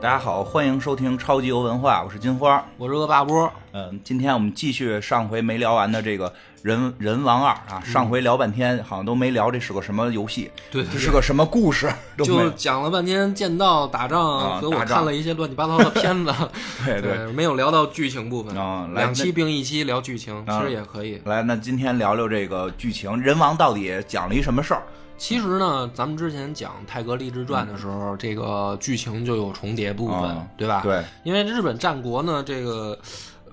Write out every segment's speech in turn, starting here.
大家好，欢迎收听超级游文化，我是金花。我是恶霸波，嗯，今天我们继续上回没聊完的这个人人王二啊，上回聊半天，好像都没聊这是个什么游戏，对这是个什么故事，都没就讲了半天剑道打啊仗，和我打仗看了一些乱七八糟的片子，对对。对，没有聊到剧情部分啊来两期并一期聊剧情，啊其实也可以。来，那今天聊聊这个剧情，人王到底讲了一什么事儿？其实呢，咱们之前讲《泰格立志传》的时候，这个剧情就有重叠部分啊，对吧？。对，因为日本战国呢，这个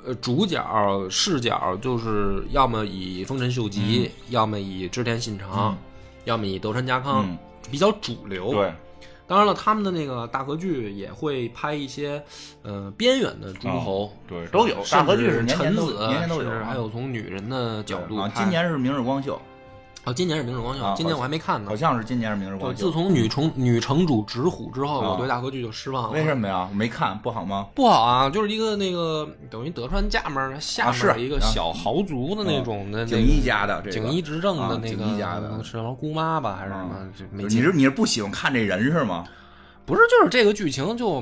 呃主角视角就是要么以丰臣秀吉，要么以织田信长，嗯要么以德川家康，嗯，比较主流。对，当然了，他们的那个大合剧也会拍一些，呃，边缘的诸侯，对都有大合剧是年年都臣子，年年都有还有从女人的角度啊，今年是明日光秀，哦，今年是明日光秀，啊今年我还没看呢好。像是今年是明日光秀。自从女城女城主直虎之后，啊我对大河剧就失望了。为什么呀？我没看，不好吗？不好啊，就是一个那个等于德川家门下啊是面一个小豪族的那种的那个锦衣家的这个锦衣执政的啊那锦衣家的个是什么姑妈吧，还是什么？就没你是你是不喜欢看这人是吗？不是，就是这个剧情就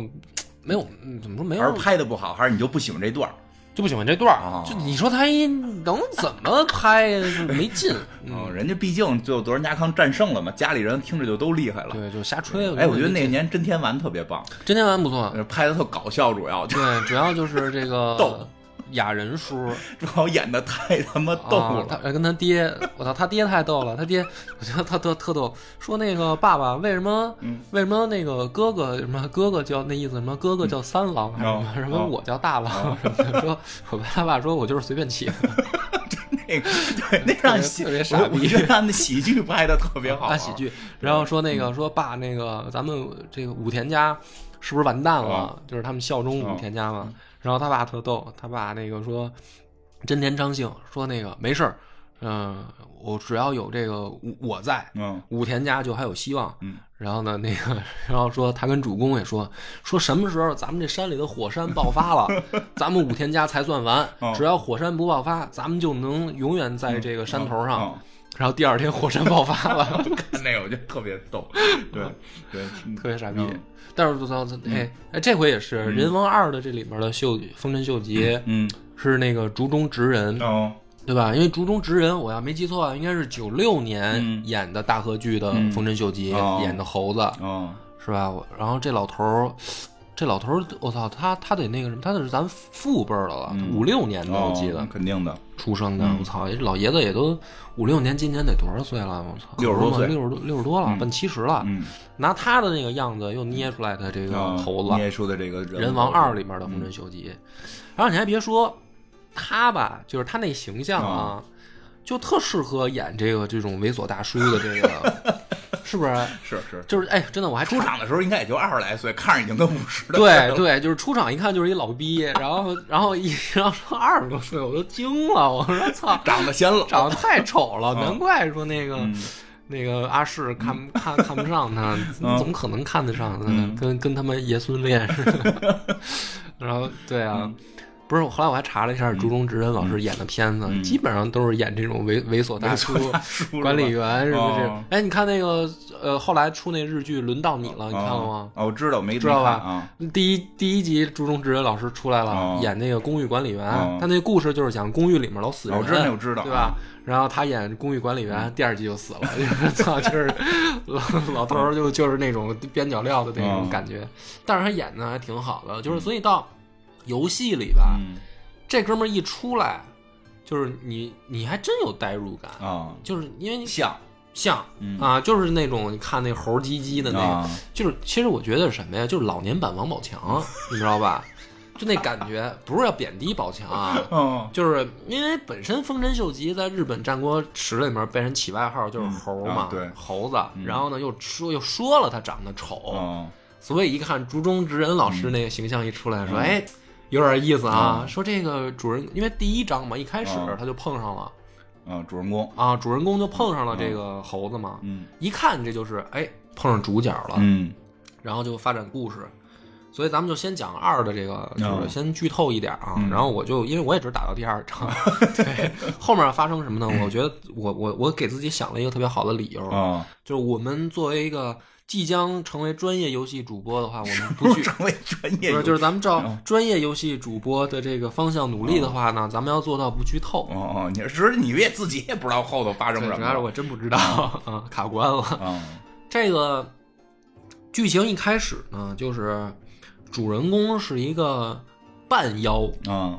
没有，嗯怎么说没有还是拍的不好，还是你就不喜欢这段儿？就不喜欢这段儿啊就你说他一能怎么拍呀？没劲。嗯，嗯，人家毕竟最后德仁家康战胜了嘛，家里人听着就都厉害了。对，就瞎吹。哎，我觉得那年真天丸特别棒，真天丸不错，呃拍的特搞笑，主要对，主要就是这个 逗雅人叔 主要演的太他妈逗啊，他。跟他爹，我操，他爹太逗了，他爹，我觉得他特特逗，说那个爸爸为什么嗯为什么那个哥哥什么哥哥叫那意思什么哥哥叫三郎还是什么哦什么哦我叫大郎什么的，说我跟他爸说我就是随便起的，那个对，那让喜特别傻逼我我觉得他那喜剧拍的特别好，啊 喜剧，然后说那个说爸那个咱们这个武田家是不是完蛋了？就是他们效忠武田家嘛。然后他爸特逗，他爸那个说真田昌幸说那个没事儿，嗯、我只要有这个我我在，嗯武田家就还有希望。嗯，然后呢，那个，然后说他跟主公也说，说什么时候咱们这山里的火山爆发了，咱们武田家才算完 哦。只要火山不爆发，咱们就能永远在这个山头上。嗯然后第二天火山爆发了，看那个我觉得特别逗，对 对，特别傻逼嗯。但是我操，哎哎，这回也是《人王二》的这里面的秀丰臣秀吉嗯。是那个竹中直人，哦。对吧？因为竹中直人，我要没记错啊，应该是九六年嗯。演的大河剧的嗯。丰臣秀吉哦。演的猴子。哦。是吧？然后这老头儿，这老头儿，我操，他他得那个什么，他得是咱父辈儿的了，嗯五六年的，我记得哦肯定的，出生的。嗯我操，这老爷子也都五六年，今年得多少岁了？我操，六十多岁六十多六十多了，嗯奔七十了。嗯，拿他的那个样子又捏出来的这个哦猴子，捏出的这个人王二》里面的丰嗯臣秀吉。然后你还别说，他吧，就是他那形象啊，就特适合演这个这种猥琐大叔的这个，是不是？是是。就是哎，真的我还出场的时候应该也就二十来岁，看着已经跟五十的对对，就是出场一看就是一老逼，然后然后一然后说二十多岁，我都惊了，我说 操，长得显老，长得太丑了，啊难怪说那个、嗯那个阿世看看看不上他，嗯怎么可能看得上呢？嗯跟跟他们爷孙恋似的。然后对啊。嗯不是，后来我还查了一下朱中直人老师演的片子，嗯基本上都是演这种猥 猥琐大叔、叔管理员，是不是哦？哎，你看那个呃，后来出那日剧《轮到你了》，你看了吗？哦，我知道，没知道吧第一第一集，朱中直人老师出来了，哦演那个公寓管理员。哦他那故事就是讲公寓里面老死人，我知道，我知道，对吧？？然后他演公寓管理员，第二集就死了，就是操，就是老老头儿就就是那种边角料的那种嗯感觉。但是他演的还挺好的，就是所以到游戏里吧，嗯。这哥们儿一出来，就是你你还真有代入感，啊，就是因为你像。像嗯。啊，就是那种你看那猴唧唧的那个，啊，就是其实我觉得是什么呀，就是老年版王宝强，你知道吧？就那感觉，不是要贬低宝强啊，嗯。就是因为本身丰臣秀吉在日本战国史里面被人起外号就是猴嘛，嗯。啊对。猴子，然后呢又说又说了他长得丑，嗯。所以一看竹中直人老师那个形象一出来，说嗯。哎有点意思啊，嗯说这个主人因为第一章嘛一开始嗯他就碰上了。嗯，主人公，啊，主人公就碰上了这个猴子嘛，嗯。一看这就是哎碰上主角了，嗯。然后就发展故事。所以咱们就先讲二的这个，就是嗯先剧透一点啊。嗯。然后我就因为我也只打到第二章，对，后面发生什么呢？我觉得我我我给自己想了一个特别好的理由，啊。就是我们作为一个即将成为专业游戏主播的话，我们不去成为专业不是，就是咱们照嗯专业游戏主播的这个方向努力的话呢，咱们要做到不剧透。哦哦，你是你也自己也不知道后头发生对，什主要是么，我真不知道啊，卡关了。嗯 这个剧情一开始呢，就是主人公是一个半妖，嗯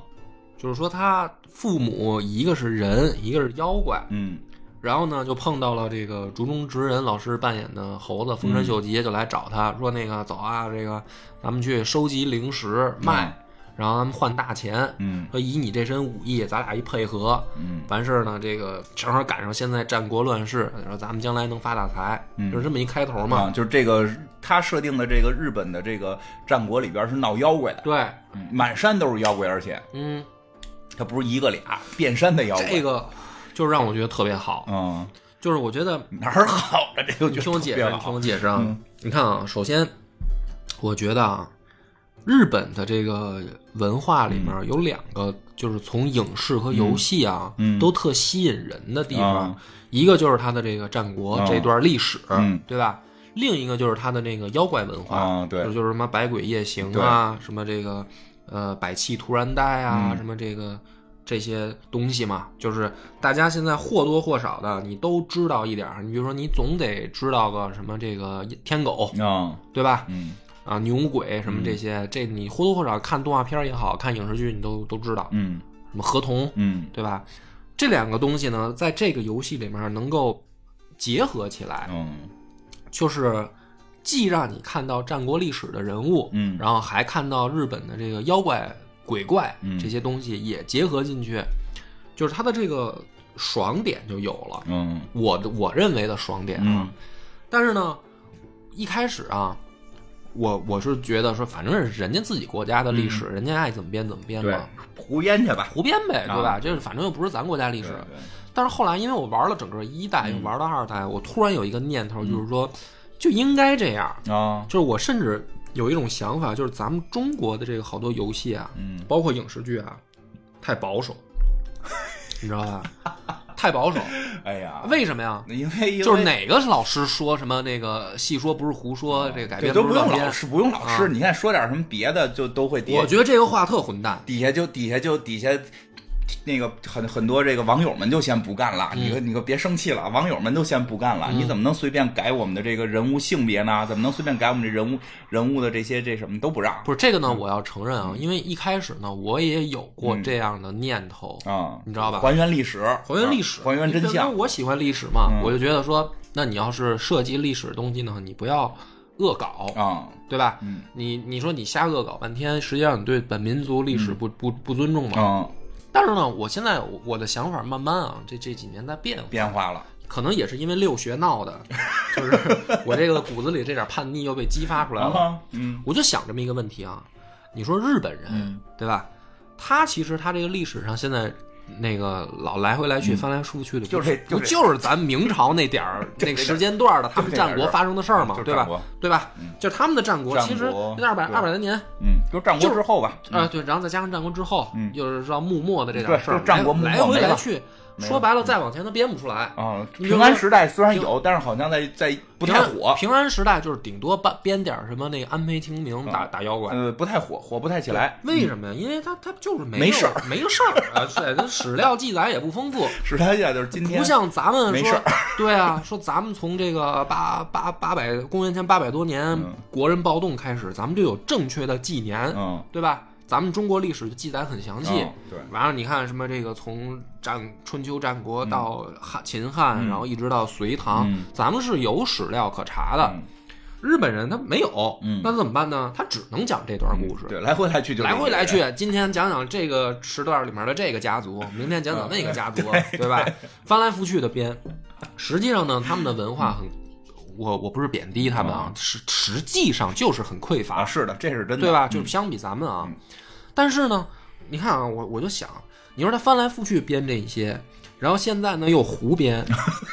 就是说他父母一个是人，一个是妖怪，嗯然后呢就碰到了这个竹中直人老师扮演的猴子丰臣秀吉，就来找他说那个走啊，这个咱们去收集零食卖，然后咱们换大钱。嗯。说以你这身武艺，咱俩一配合，嗯。完事儿呢，这个正好赶上现在战国乱世，说咱们将来能发大财，嗯。就是这么一开头嘛。啊，就是这个他设定的这个日本的这个战国里边是闹妖怪的，对，嗯满山都是妖怪，而且嗯，他不是一个俩遍山的妖怪，这个就是让我觉得特别好，嗯。就是我觉得哪儿好了？这个你就听我解释，你听我解释啊。嗯。你看啊，首先，我觉得啊，日本的这个文化里面有两个，就是从影视和游戏啊，都特吸引人的地方。啊。一个就是它的这个战国、啊这段历史，嗯。对吧？另一个就是它的那个妖怪文化，啊对。就是什么百鬼夜行啊，什么这个呃百气突然呆啊，嗯。什么这个这些东西嘛，就是大家现在或多或少的你都知道一点儿。你比如说，你总得知道个什么这个天狗，啊对吧？嗯啊，牛鬼什么这些，这你或多或少看动画片也好看影视剧，你都都知道。嗯什么河童，嗯对吧？这两个东西呢，在这个游戏里面能够结合起来，嗯就是既让你看到战国历史的人物，嗯然后还看到日本的这个妖怪、鬼怪嗯。这些东西也结合进去，就是它的这个爽点就有了。嗯。我的我认为的爽点啊，嗯。但是呢，一开始啊，我我是觉得说，反正是人家自己国家的历史，人家爱怎么编怎么编嗯对嘛，，胡编去吧，胡编呗，啊。对吧？这是反正又不是咱国家历史。对但是后来，因为我玩了整个一代，嗯。又玩到二代，我突然有一个念头，就是说，就应该这样。啊。就是我甚至有一种想法，就是咱们中国的这个好多游戏啊，嗯包括影视剧啊，太保守，你知道吧？太保守，哎呀，为什么呀？因为就是哪个老师说什么那个戏说不是胡说，这个改编都不。用老师，不用老师，啊你看说点什么别的就都会我觉得这个话特混蛋。底下就底下就底下。那个很很多这个网友们就先不干了，嗯。你可你可别生气了，网友们都先不干了，你怎么能随便改我们的这个人物性别呢？怎么能随便改我们这人物人物的这些这什么都不让。不是这个呢，我要承认啊，因为一开始呢，我也有过嗯。这样的念头，啊？你知道吧？还原历史，还原历史，啊还原真相。因为相。我喜欢历史嘛，嗯。我就觉得说，那你要是涉及历史的东西呢，你不要恶搞，啊，对吧？嗯。你你说你瞎恶搞半天，实际上你对本民族历史不、不不尊重嘛。啊，但是呢，我现在我我的想法慢慢啊，这这几年在变化，变化了，可能也是因为六学闹的，就是我这个骨子里这点叛逆又被激发出来了。啊，嗯我就想这么一个问题啊，你说日本人、嗯对吧？他其实他这个历史上现在那个老来回来去、翻来覆去的，嗯就是不就是咱明朝那点儿 那个时间段的他们战国发生的事儿嘛就，是对吧？对吧？就是他们的战国，其实那二百二百来年嗯，就战国之后吧，啊，对，然后再加上战国之后，嗯。又是说幕末的这点事儿，就是战国幕末来来回来去，说白了，再往前他编不出来。啊，平安时代虽然有，但是好像在在不太火，平安时代就是顶多编编点什么那个安培清明打打妖怪，呃，不太火，火不太起来。为什么呀？因为他他就是没事儿没事儿啊，对，那史料记载也不丰富，史料记载就是今天不像咱们说对啊，说咱们从这个八八八百公元前八百多年嗯国人暴动开始，咱们就有正确的纪年，嗯对吧？咱们中国历史记载很详细嗯，对，完了，你看什么这个从战春秋战国到汉秦汉，嗯然后一直到隋唐，嗯咱们是有史料可查的。嗯日本人他没有，嗯那怎么办呢？他只能讲这段故事。对，来回来去就来回来去，今天讲讲这个时段里面的这个家族，明天讲讲那个家族，对吧？翻来覆去的编。实际上呢，他们的文化很，我我不是贬低他们啊，实实际上就是很匮啊，乏，是的，这是真的，对吧？嗯就是相比咱们啊嗯，但是呢，你看啊，我我就想，你说他翻来覆去编这一些，然后现在呢又胡编，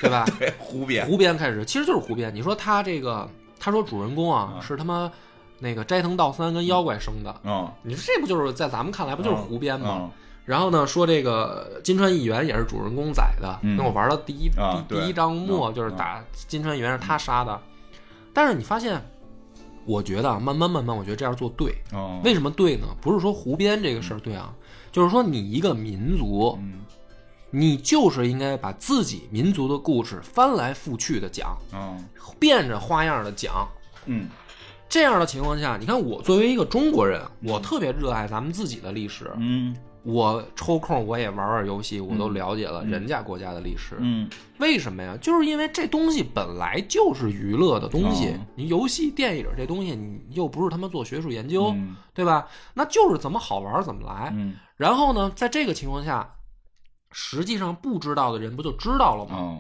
对吧？对胡编，胡编开始，其实就是胡编。你说他这个，他说主人公啊嗯是他妈那个斋藤道三跟妖怪生的，嗯，你说这不就是在咱们看来不就是胡编吗？嗯？然后呢，说这个金川议员也是主人公宰的。嗯那我玩到第一、啊对第第一章末嗯就是打金川议员是他杀的。但是你发现，我觉得啊，慢慢慢慢，我觉得这样做对。哦，为什么对呢？不是说胡编这个事儿对啊，就是说你一个民族，嗯你就是应该把自己民族的故事翻来覆去的讲，哦变着花样的讲。嗯这样的情况下，你看我作为一个中国人，我特别热爱咱们自己的历史，嗯我抽空我也玩玩游戏，我都了解了人家国家的历史。嗯为什么呀？就是因为这东西本来就是娱乐的东西，哦你游戏、电影这东西，你又不是他妈做学术研究，嗯对吧？那就是怎么好玩怎么来。嗯然后呢，在这个情况下，实际上不知道的人不就知道了吗？哦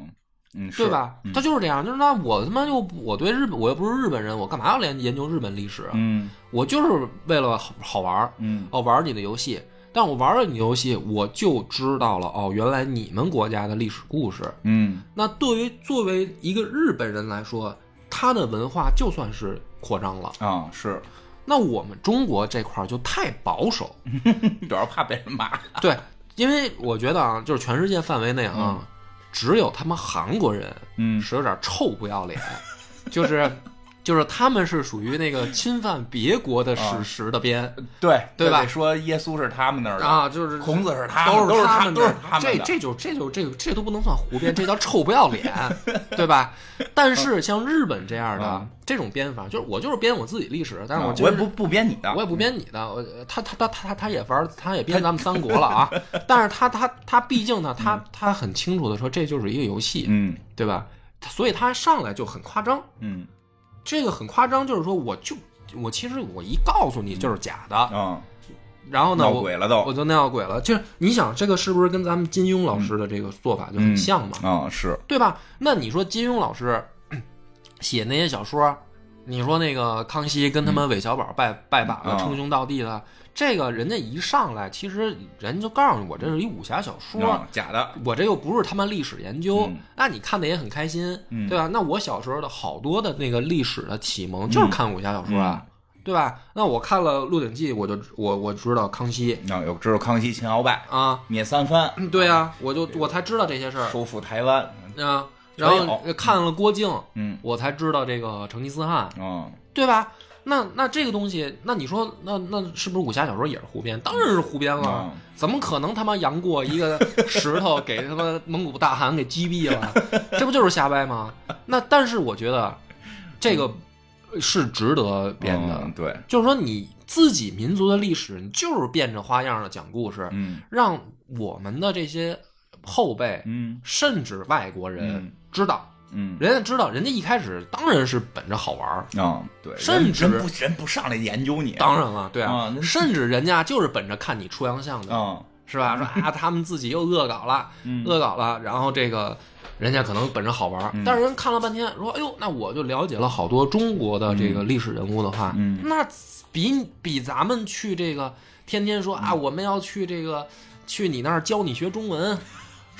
嗯，对吧？嗯他就是这样，就是那我他妈又我对日本，我又不是日本人，我干嘛要研研究日本历史啊？嗯我就是为了好好玩，嗯哦，玩你的游戏。但我玩了你游戏，我就知道了哦，原来你们国家的历史故事。嗯那对于作为一个日本人来说，他的文化就算是扩张了。啊是，那我们中国这块儿就太保守，主要怕被人骂。对，因为我觉得啊，就是全世界范围内啊，只有他们韩国人嗯是有点臭不要脸，就是就是他们是属于那个 侵犯别国的史实的编对对吧得说耶稣是他们那儿的，啊，就是孔子是他们，都都是他他们都是他们。这这就这就这个这都不能算胡编，这叫臭不要脸，对吧？但是像日本这样的嗯这种编法，就是我就是编我自己历史，但是我我也不不编你的，我也不编你的，我他他他他他也玩，他也编咱们三国了啊。但是他他他毕竟呢，他他很清楚的说，这就是一个游戏，嗯对吧？所以他上来就很夸张，嗯这个很夸张，就是说我就我其实我一告诉你就是假的，嗯，然后呢，闹我鬼了都我就闹鬼了。就是你想，这个是不是跟咱们金庸老师的这个做法就很像嘛？啊是，对吧？那你说金庸老师 写那些小说，你说那个康熙跟他们韦小宝拜、拜把子、啊称兄道弟的，这个人家一上来，其实人就告诉你，我这是一武侠小说。啊假的，我这又不是他妈历史研究，嗯。那你看的也很开心，嗯。对吧？那我小时候的好多的那个历史的启蒙就是看武侠小说啊，对吧？那我看了《鹿鼎记》，我就我我知道康熙。啊有知道康熙、秦鳌拜、啊，灭三藩、嗯对啊，我就我才知道这些事儿。收复台湾，啊。然后看了郭靖，嗯。我才知道这个成吉思汗，啊对吧？那那这个东西，那你说，那那是不是武侠小说也是胡编？当然是胡编了，嗯怎么可能他妈杨过一个石头 给他妈蒙古大汗给击毙了？这不就是瞎掰吗？那但是我觉得这个是值得编的，嗯对，就是说你自己民族的历史，你就是变着花样的讲故事，嗯让我们的这些后辈，嗯甚至外国人嗯知道。嗯。人家知道，人家一开始当然是本着好玩儿，啊对，甚至不人不上来研究你，当然了，对啊，甚至人家就是本着看你出洋相的，啊。是吧？说啊，他们自己又恶搞了，嗯。恶搞了，然后这个人家可能本着好玩但是人看了半天，说，哎呦，那我就了解了好多中国的这个历史人物的话，嗯。那比比咱们去这个天天说嗯。啊，我们要去这个去你那儿教你学中文，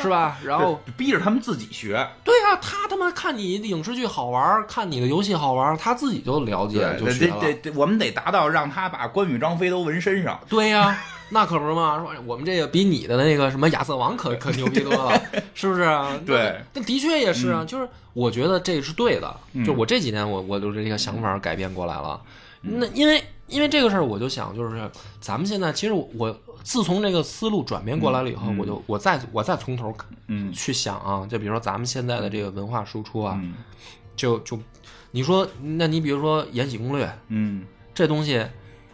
是吧？然后逼着他们自己学，对啊，他他妈看你影视剧好玩儿，看你的游戏好玩儿，他自己就了解就学了。得得，我们得达到让他把关羽、张飞都纹身上，对呀、那可不是嘛！说我们这个比你的那个什么亚瑟王可可牛逼多了，是不是啊？对那，的确也是啊。就是我觉得这是对的，嗯就我这几年我我就这个想法改变过来了。那因为因为这个事儿，我就想就是咱们现在其实我自从这个思路转变过来了以后，嗯我就我再我再从头嗯。去想啊，就比如说咱们现在的这个文化输出啊，嗯。就就你说，那你比如说《延禧攻略》嗯。这东西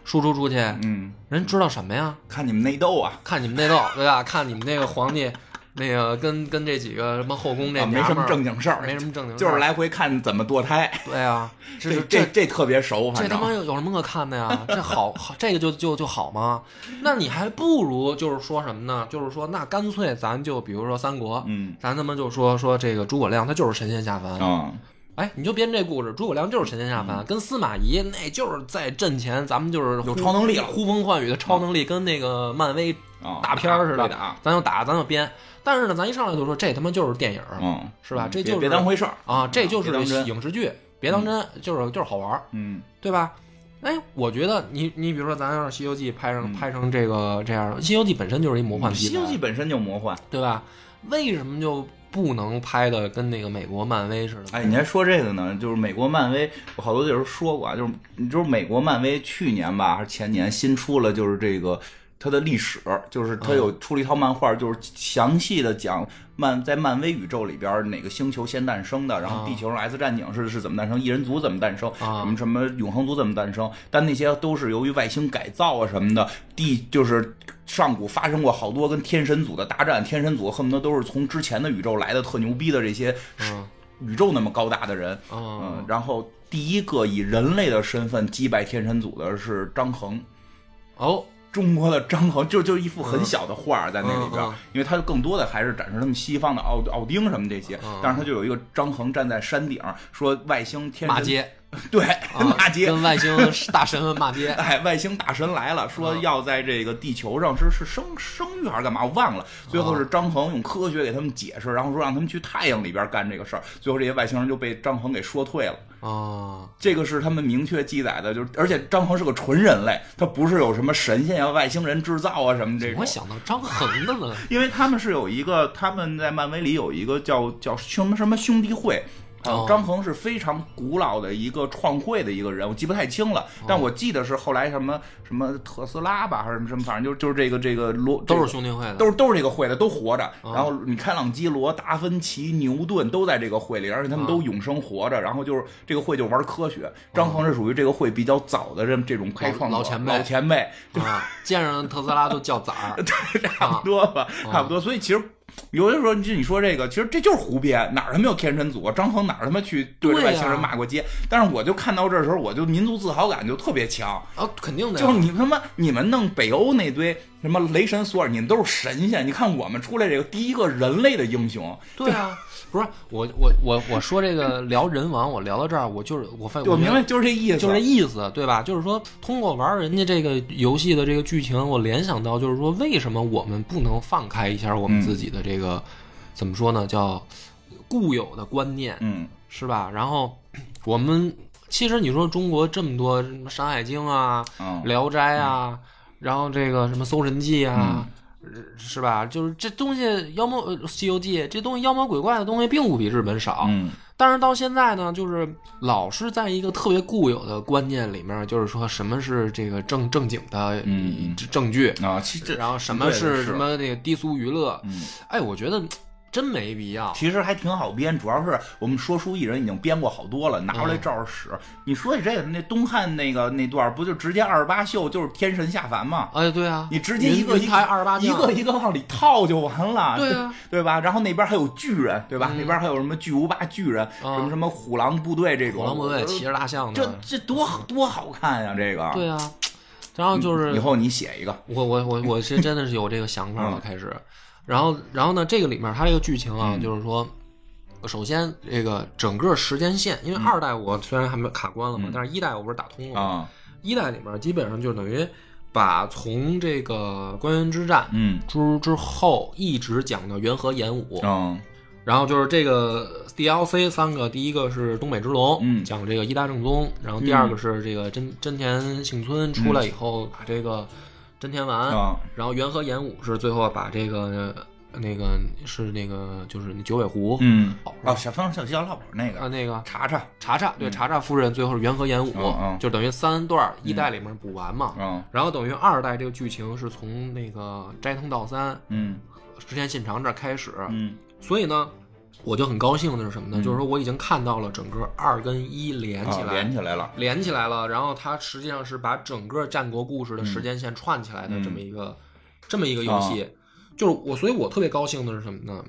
输出出去，嗯，人知道什么呀？看你们内斗啊，看你们内斗，对吧？看你们那个皇帝，那个跟跟这几个什么后宫这啊没什么正经事儿，没什么正经事儿，就是来回看怎么堕胎，对啊，这这这这特别熟，这他妈有有什么可看的呀？这好好，这个就就就好吗？那你还不如就是说什么呢？就是说，那干脆咱就比如说三国，嗯咱他妈就说说这个诸葛亮他就是神仙下凡，啊哎，你就编这故事，诸葛亮就是神仙下凡，跟司马懿那就是在阵前咱们就是有超能力了呼风唤雨的超能力，跟那个漫威啊，大片儿似的啊，咱就打，咱就编。但是呢，咱一上来就说这他妈就是电影，嗯，是吧？这就是别当回事儿啊，这就是影视剧，别当真，就是就是好玩儿，嗯对吧？哎，我觉得你你比如说，咱要是《西游记》拍成嗯拍成这个这样，《西游记》本身就是一魔幻《题材，西游记》本身就魔幻，对吧？为什么就不能拍的跟那个美国漫威似的。哎，你还说这个呢？就是美国漫威，我好多地儿说过啊，就是你就是美国漫威去年吧还是前年新出了，就是这个它的历史，就是它有出了一套漫画，就是详细的讲漫在漫威宇宙里边哪个星球先诞生的，然后地球上 X 战警是是怎么诞生，异人族怎么诞生，啊什么什么永恒族怎么诞生，但那些都是由于外星改造啊什么的，地就是。上古发生过好多跟天神组的大战，天神组恨不得都是从之前的宇宙来的特牛逼的这些嗯。宇宙那么高大的人，啊嗯，然后第一个以人类的身份击败天神组的是张衡，哦，中国的张衡就就一幅很小的画在那里边，嗯嗯因为他更多的还是展示他们西方的奥奥丁什么这些，嗯。但是他就有一个张衡站在山顶说外星天神骂街，对啊 骂街。跟外星 大神们骂街。哎，外星大神来了，说嗯要在这个地球上是是生生育还是干嘛？我忘了。最后是张衡用科学给他们解释，然后说让他们去太阳里边干这个事儿。最后这些外星人就被张衡给说退了。啊，这个是他们明确记载的，就是而且张衡是个纯人类，他不是有什么神仙呀、外星人制造啊什么这种我。想到张衡的呢？因为他们是有一个，他们在漫威里有一个叫叫什么什么兄弟会。张衡是非常古老的一个创会的一个人，我记不太清了，哦但我记得是后来什么什么特斯拉吧，还是什么什么，反正就就是这个这个罗都这个是兄弟会的，都是都是这个会的，都活着。哦然后你开朗基罗、达芬奇、牛顿都在这个会里，而且他们都永生活着。然后就是这个会就玩科学，张衡是属于这个会比较早的这这种开创者老老前辈老前辈，啊，见着特斯拉都叫崽儿。差不多吧，啊差不多。所以其实。有的时候，就你说这个，其实这就是胡编，哪儿他妈有天神组啊？张衡哪儿他妈去对着外星人骂过街？但是我就看到这时候，我就民族自豪感就特别强，啊，肯定的，就是你他妈你们弄北欧那堆什么雷神索尔，你们都是神仙。你看我们出来这个第一个人类的英雄，对啊，不是我我我我说这个聊人王，我聊到这儿，我就是我发现我明白，就是这意思，就是这意思，对吧？就是说，通过玩人家这个游戏的这个剧情，我联想到，就是说，为什么我们不能放开一下我们自己的这个，怎么说呢？叫固有的观念，嗯是吧？然后我们其实你说中国这么多什么《山海经》啊、嗯《聊斋》啊，然后这个什么《搜神记》啊。是吧？就是这东西妖魔呃《西游记》这东西妖魔鬼怪的东西并不比日本少，嗯。但是到现在呢，就是老是在一个特别固有的观念里面，就是说什么是这个正正经的嗯证据，啊，然后什么是是。什么那个低俗娱乐，嗯，哎，我觉得真没必要。其实还挺好编，主要是我们说书艺人已经编过好多了，拿出来照着使。你说起这个，那东汉那个那段儿不就直接二十八宿就是天神下凡吗？哎，对啊，你直接一个一台二十八一个一个往里套就完了，对啊，对吧？然后那边还有巨人，对吧？嗯那边还有什么巨无霸巨人，啊什么什么虎狼部队这种，虎狼部队骑着大象这的，这多多好看呀！这个，对啊。然后就是以后你写一个，我我我我是真的是有这个想法了，嗯开始。然后然后呢，这个里面它这个剧情啊，嗯。就是说，首先这个整个时间线，因为二代我虽然还没卡关了嘛，嗯。但是一代我不是打通了吗？啊，一代里面基本上就等于把从这个关原之战嗯。之之后一直讲到元和演武，嗯。然后就是这个 DLC 三个，第一个是东北之龙，嗯。讲这个一大正宗，然后第二个是这个真真田幸村出来以后把这个真田丸，啊。然后元和演武是最后把这个那个是那个就是九尾狐，嗯。哦哦，小方小小老婆那啊个那个查查，查查对查查夫人最后是元和演武，嗯嗯就等于三段一代里面补完嘛，嗯。然后等于二代这个剧情是从那个斋藤道三嗯。织田信长这儿开始，嗯。所以呢，我就很高兴的是什么呢？嗯就是说我已经看到了整个二跟一连起啊来，连起来了，连起来了，然后它实际上是把整个战国故事的时间线串起来的这么一个、这么一个游戏。就是我，所以我特别高兴的是什么呢？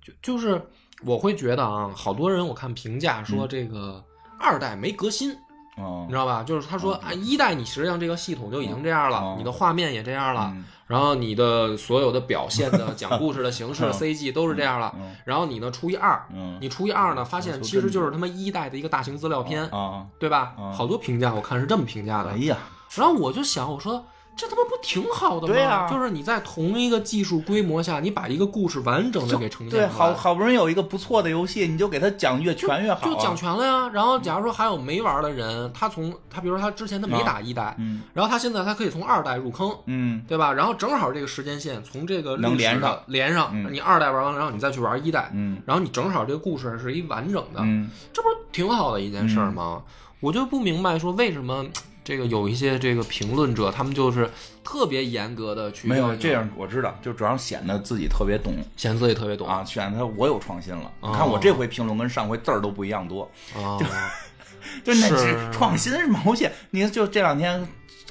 就就是我会觉得啊，好多人我看评价说这个二代没革新，哦你知道吧？就是他说啊，一代你实际上这个系统就已经这样了，哦你的画面也这样了，嗯然后你的所有的表现的讲故事的形式、嗯 CG 都是这样了。嗯然后你呢，除以二，嗯你除以二呢，发现其实就是他妈一代的一个大型资料片，啊，对吧？嗯好多评价我看是这么评价的哎。呀，然后我就想，我说这他妈不挺好的吗？对啊就是你在同一个技术规模下，你把一个故事完整的给呈现出对，来。好好不容易有一个不错的游戏，你就给他讲越全越好、啊，就讲全了呀。然后假如说还有没玩的人，他从他比如说他之前他没打一代，嗯然后他现在他可以从二代入坑，嗯对吧？然后正好这个时间线从这个连上连上，嗯你二代玩完了，然后你再去玩一代，嗯然后你正好这个故事是一完整的，嗯，这不是挺好的一件事儿吗？我就不明白说为什么这个有一些这个评论者，他们就是特别严格的去没有这样，我知道，就主要显得自己特别懂显得自己特别懂啊，显得我有创新了。哦你看我这回评论跟上回字儿都不一样多，啊，就那是是创新是吗？游戏，你就这两天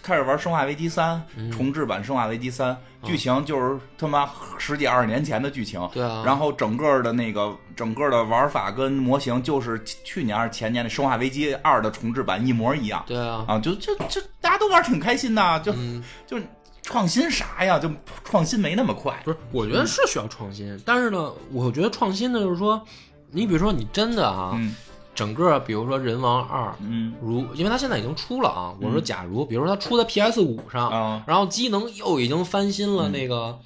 开始玩《生化危机三》嗯重置版《生化危机三》，剧情就是他妈十几二十年前的剧情。对啊然后整个的那个整个的玩法跟模型就是去年还是前年的《生化危机二》的重置版一模一样。对啊，啊，就就就大家都玩挺开心的，就、嗯，就创新啥呀？就创新没那么快。不是，我觉得是需要创新，但是呢，我觉得创新呢就是说，你比如说你真的啊，嗯整个比如说人王二，嗯。如因为它现在已经出了啊，我说假如比如说它出在 PS 五上，啊。然后机能又已经翻新了那个。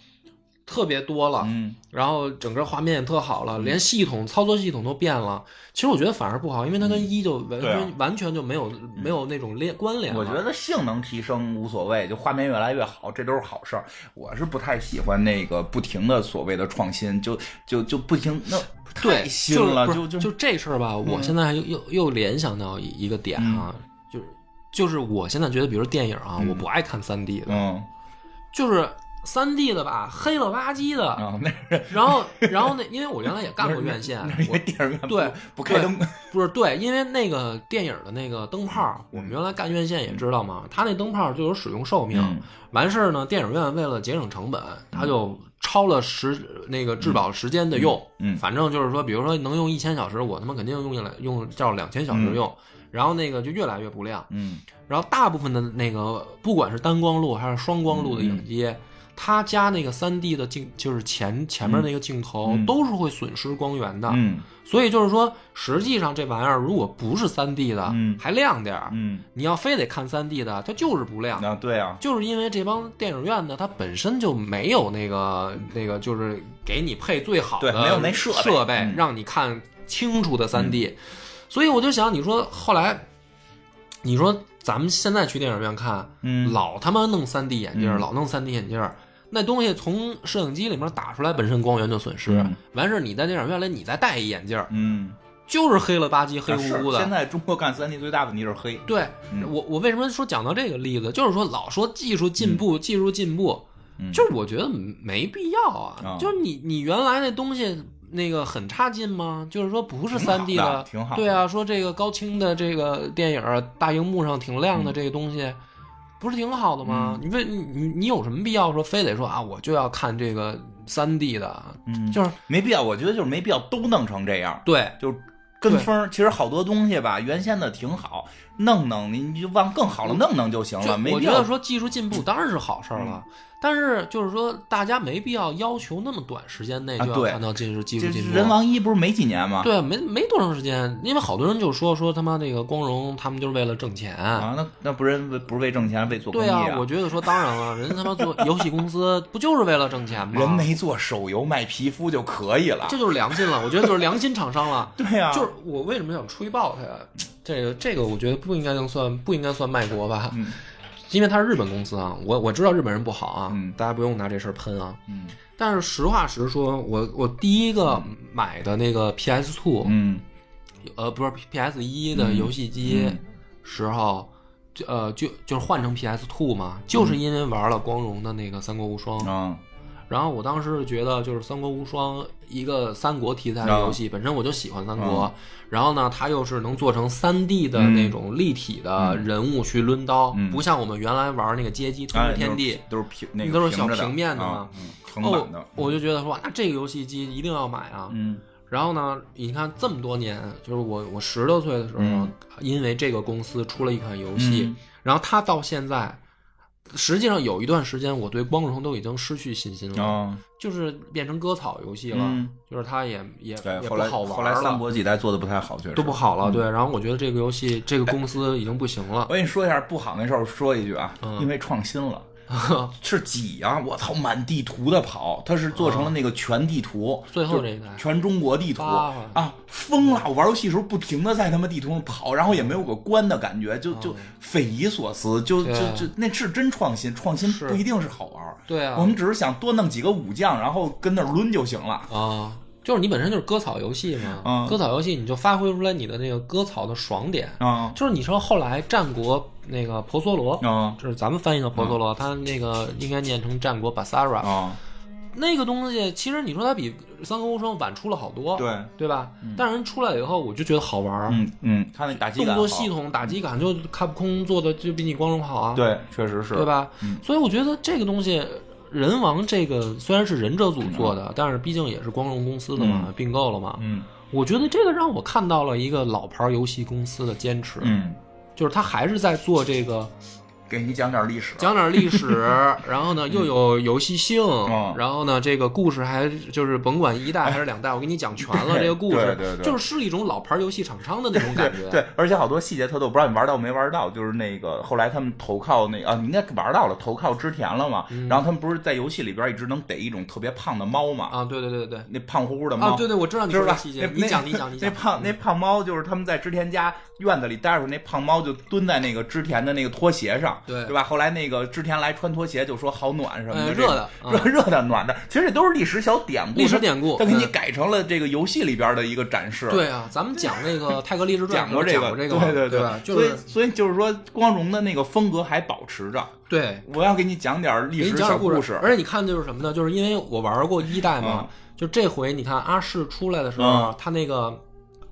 特别多了，嗯。然后整个画面也特好了，连系统操作系统都变了。其实我觉得反而不好，因为它跟一就完全、完全就没有没有那种连关联。我觉得性能提升无所谓，就画面越来越好，这都是好事儿。我是不太喜欢那个不停的所谓的创新，就就就不停那对太新了，就就就。这事儿吧，我现在又又又联想到一一个点啊，就是就是我现在觉得，比如电影啊，我不爱看三 D 的，嗯。就是三 D 的吧，黑了吧唧的，然后然后那因为我原来也干过院线因我为电影院不对不开灯，不是对，因为那个电影的那个灯泡，我们原来干院线也知道嘛，它那灯泡就有使用寿命。嗯。完事儿呢，电影院为了节省成本，它就超了时那个质保时间的用。嗯嗯。反正就是说，比如说能用一千小时，我他妈肯定用下来用照两千小时用，然后那个就越来越不亮。嗯。然后大部分的那个不管是单光路还是双光路的影机，它加那个三 D 的镜，就是前前面那个镜头、嗯。都是会损失光源的。嗯。所以就是说，实际上这玩意儿如果不是三 D 的，嗯。还亮点儿，嗯，你要非得看三 D 的，它就是不亮。啊对啊，就是因为这帮电影院呢，它本身就没有那个那个，就是给你配最好的对没有那设备。设备，嗯。让你看清楚的三 D、所以我就想，你说后来，你说咱们现在去电影院看，嗯。老他妈弄三 D 眼镜，嗯。老弄三 D 眼镜儿，那东西从摄影机里面打出来，本身光源就损失。嗯完事儿你在电影院里你再戴一眼镜儿，嗯，就是黑了吧唧、黑乎乎的。现在中国干三 D 最大问题就是黑，对、嗯我，我为什么说讲到这个例子，就是说老说技术进步，技术进步，嗯就是我觉得没必要啊。啊就是你你原来那东西那个很差劲吗？就是说不是三 D 的挺好的对啊，说这个高清的这个电影大荧幕上挺亮的这个东西。不是挺好的吗？嗯你为你你你有什么必要说非得说啊？我就要看这个三 D 的，嗯就是没必要，我觉得就是没必要都弄成这样，对就跟风儿。其实好多东西吧，原先的挺好，弄弄你你就往更好了弄弄就行了。我觉得说技术进步当然是好事儿了，但是就是说大家没必要要求那么短时间内就要看到这是技术进步。人王一不是没几年吗？对，没没多长时间，因为好多人就说说他妈那个光荣，他们就是为了挣钱。啊，那那不是为不是为挣钱，为做公益对啊，我觉得说当然了，人他妈做游戏公司不就是为了挣钱吗？人没做手游卖皮肤就可以了。这就是良心了，我觉得就是良心厂商了。对呀，就是我为什么想吹爆他呀？这个这个，我觉得不应该能算不应该算卖国吧？嗯。因为它是日本公司啊，我我知道日本人不好啊，嗯。大家不用拿这事儿喷啊。嗯。但是实话实说，我我第一个买的那个 PS Two，、嗯。呃，不是 PS 一的游戏机嗯。时候，就呃就就是换成 PS Two 嘛，就是因为玩了光荣的那个《三国无双》啊然后我当时觉得，就是《三国无双》一个三国题材的游戏，本身我就喜欢三国。嗯然后呢，它又是能做成三 D 的那种立体的人物去抡刀，嗯不像我们原来玩那个街机吞天地。都是平那个都是小平面的嘛哦我就觉得说，那这个游戏机一定要买啊！嗯然后呢，你看这么多年，就是我我十多岁的时候，嗯因为这个公司出了一款游戏，嗯然后它到现在，实际上有一段时间我对光荣都已经失去信心了，啊，就是变成割草游戏了，嗯。就是它也也，也后来不好玩后来三了，国几代做的不太好，确实。都不好了。嗯。对，然后我觉得这个游戏这个公司已经不行了。我跟你说一下不好那事儿，说一句啊，嗯。因为创新了。是几啊？我操，满地图的跑，他是做成了那个全地图，最后这个全中国地图啊，疯了！我玩游戏的时候不停的在他们地图上跑，然后也没有个关的感觉，就就匪夷所思，就就对就那是真创新，创新不一定是好玩。对啊我们只是想多弄几个武将，然后跟那抡就行了。啊，就是你本身就是割草游戏嘛，嗯割草游戏你就发挥出来你的那个割草的爽点。啊就是你说后来战国那个婆娑罗，啊就是咱们翻译的婆娑罗，它那个应该念成战国 Basara，、啊！那个东西其实你说它比三国无双晚出了好多，对，对吧？但是人出来以后，我就觉得好玩儿，嗯嗯，他那打击感动作系统、打击感就卡普空做的就比你光荣好啊，对，确实是对？吧？嗯所以我觉得这个东西。人王这个虽然是忍者组做的，但是毕竟也是光荣公司的嘛，并购了嘛。嗯。我觉得这个让我看到了一个老牌游戏公司的坚持，嗯，就是他还是在做这个给你讲点历史。讲点历史，然后呢又有游戏性，嗯然后呢这个故事还就是甭管一代 还是两代，我给你讲全了这个故事，对对对就是是一种老牌游戏厂商的那种感觉。对，而且好多细节特逗，不知道你玩到没玩到，就是那个后来他们投靠那啊，你应该玩到了，投靠织田了嘛。然后他们不是在游戏里边一直能逮一种特别胖的猫嘛？啊，对对对对那胖乎乎的猫，啊，对对，我知道你知道吧？说的细节，你讲你讲你那。胖那胖猫就是他们在织田家院子里待着，那胖猫就蹲在那个织田的那个拖鞋上，对对吧？后来那个织田来穿拖鞋就说好暖什么的，热的嗯热热的暖的，其实这都是历史小典故，历史典故他给你嗯改成了这个游戏里边的一个展示。对啊，咱们讲那个《泰格立志传》讲过这个，这个嘛，对对对所以是所以就是说，光荣的那个风格还保持着。对，我要给你讲点历史小故事，而且你看就是什么呢？就是因为我玩过一代嘛，就这回你看阿世出来的时候嗯，他那个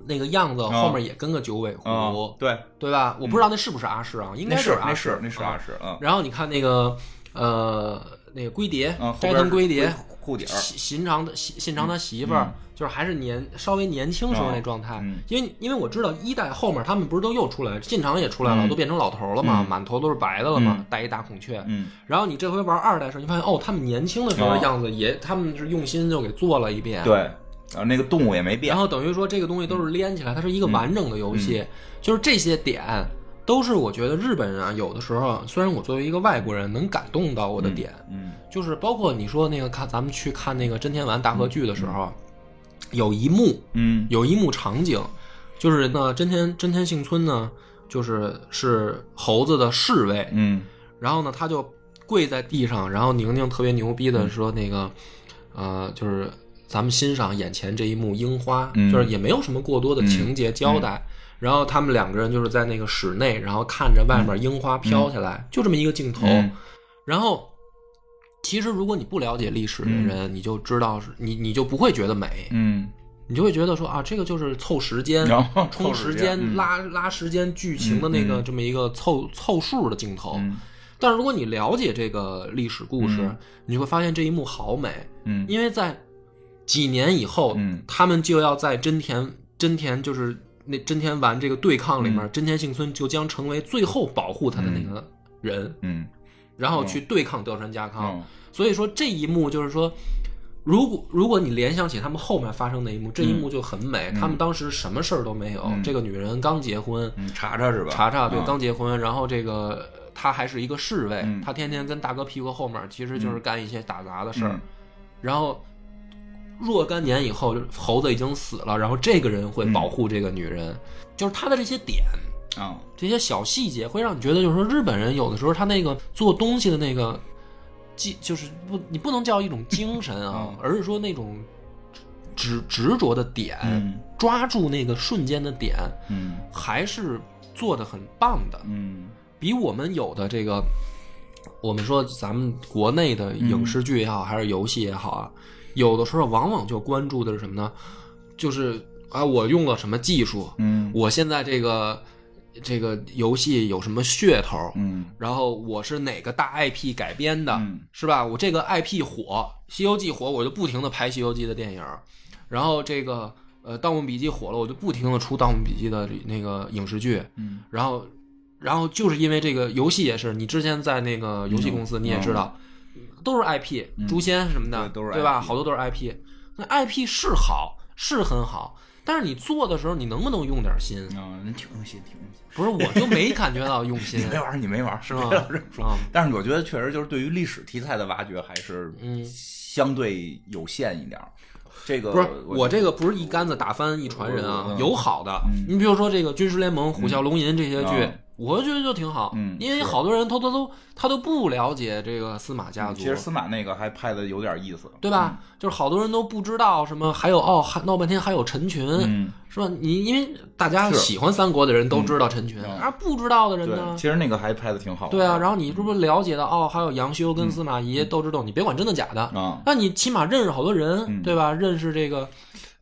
那个样子后面也跟个九尾狐嗯，，对，对吧？我不知道那是不是阿诗啊，应该那是那阿世是，那是啊阿是，嗯。然后你看那个呃那个龟蝶斋藤龟蝶，裤底儿，信信长的信信长他媳妇儿，就是还是年稍微年轻时候那状态嗯，因为因为我知道一代后面他们不是都又出来了，信长也出来了，嗯。都变成老头了嘛，满头都是白的了嘛嗯，戴一大孔雀。嗯。然后你这回玩二代的时候，你发现哦，他们年轻的时候的哦样子也，他们是用心就给做了一遍。对，然后那个动物也没变然，后等于说这个东西都是连起来，它是一个完整的游嗯。戏，就是这些点都是我觉得日本人啊，有的时候虽然我作为一个外国人能感动到我的点，嗯就是包括你说那个看咱们去看那个真田丸大合剧的时候，有一幕嗯有一幕场景，就是那真田真田幸村呢，就是是猴子的侍卫，嗯。然后呢，他就跪在地上，然后宁宁特别牛逼的说那个，呃，就是咱们欣赏眼前这一幕樱花，嗯。就是也没有什么过多的情节交代。然后他们两个人就是在那个室内，然后看着外面樱花飘下来，就这么一个镜头。嗯。然后，其实如果你不了解历史的人，你就知道是你你就不会觉得美，嗯，你就会觉得说啊，这个就是凑时间然后、充时间嗯。拉拉时间、剧情的那个嗯这么一个凑凑数的镜头。嗯。但是如果你了解这个历史故事，嗯。你就会发现这一幕好美，嗯。因为在几年以后，嗯。他们就要在真田真田就是那真田丸这个对抗里面，嗯。真田幸村就将成为最后保护他的那个人，嗯。然后去对抗德川家康。嗯。所以说这一幕就是说。如果如果你联想起他们后面发生的一幕，这一幕就很美。他们当时什么事儿都没有，嗯。这个女人刚结婚，嗯，查查是吧？查查对嗯。刚结婚，然后这个他还是一个侍卫，嗯。他天天跟大哥屁股后面其实就是干一些打杂的事儿。嗯。然后若干年以后，猴子已经死了，然后这个人会保护这个女人，就是他的这些点。啊这些小细节会让你觉得，就是说日本人有的时候他那个做东西的那个，技就是不，你不能叫一种精神啊，嗯而是说那种执执着的点，嗯抓住那个瞬间的点，嗯还是做的很棒的。嗯比我们有的这个，我们说咱们国内的影视剧也好，还是游戏也好啊，有的时候往往就关注的是什么呢？就是啊，我用了什么技术，嗯。我现在这个这个游戏有什么噱头，嗯。然后我是哪个大 IP 改编的，嗯。是吧？我这个 IP 火，《西游记》火，我就不停的拍《西游记》的电影，然后这个呃《盗墓笔记》火了，我就不停的出《盗墓笔记》的那个影视剧，嗯。然后，然后就是因为这个游戏也是，你之前在那个游戏公司你也知道，都是 IP，诛仙什么的，对都是对吧？好多都是 IP。那 IP 是好，是很好，但是你做的时候，你能不能用点心？啊，你挺用心，挺用心。不是，我就没感觉到用心 你。没玩儿，你没玩儿，是吗但是我觉得确实就是对于历史题材的挖掘还是嗯相对有限一点儿。这个不是我我这个不是一竿子打翻一船人啊，嗯有好的嗯。你比如说这个《军师联盟》《虎啸龙吟》这些剧嗯，我觉得就挺好。嗯因为好多人他他都他都不了解这个司马家族其，实司马那个还拍的有点意思，对吧？就是好多人都不知道什么，还有哦，还闹半天还有陈群，嗯，是吧？你因为大家喜欢三国的人都知道陈群，嗯而不知道的人，呢其？实那个还拍的挺好的。对啊，然后你是不是了解到哦，还有杨修跟司马懿、斗智斗，你别管真的假的，啊，那你起码认识好多人，嗯对吧？认识这个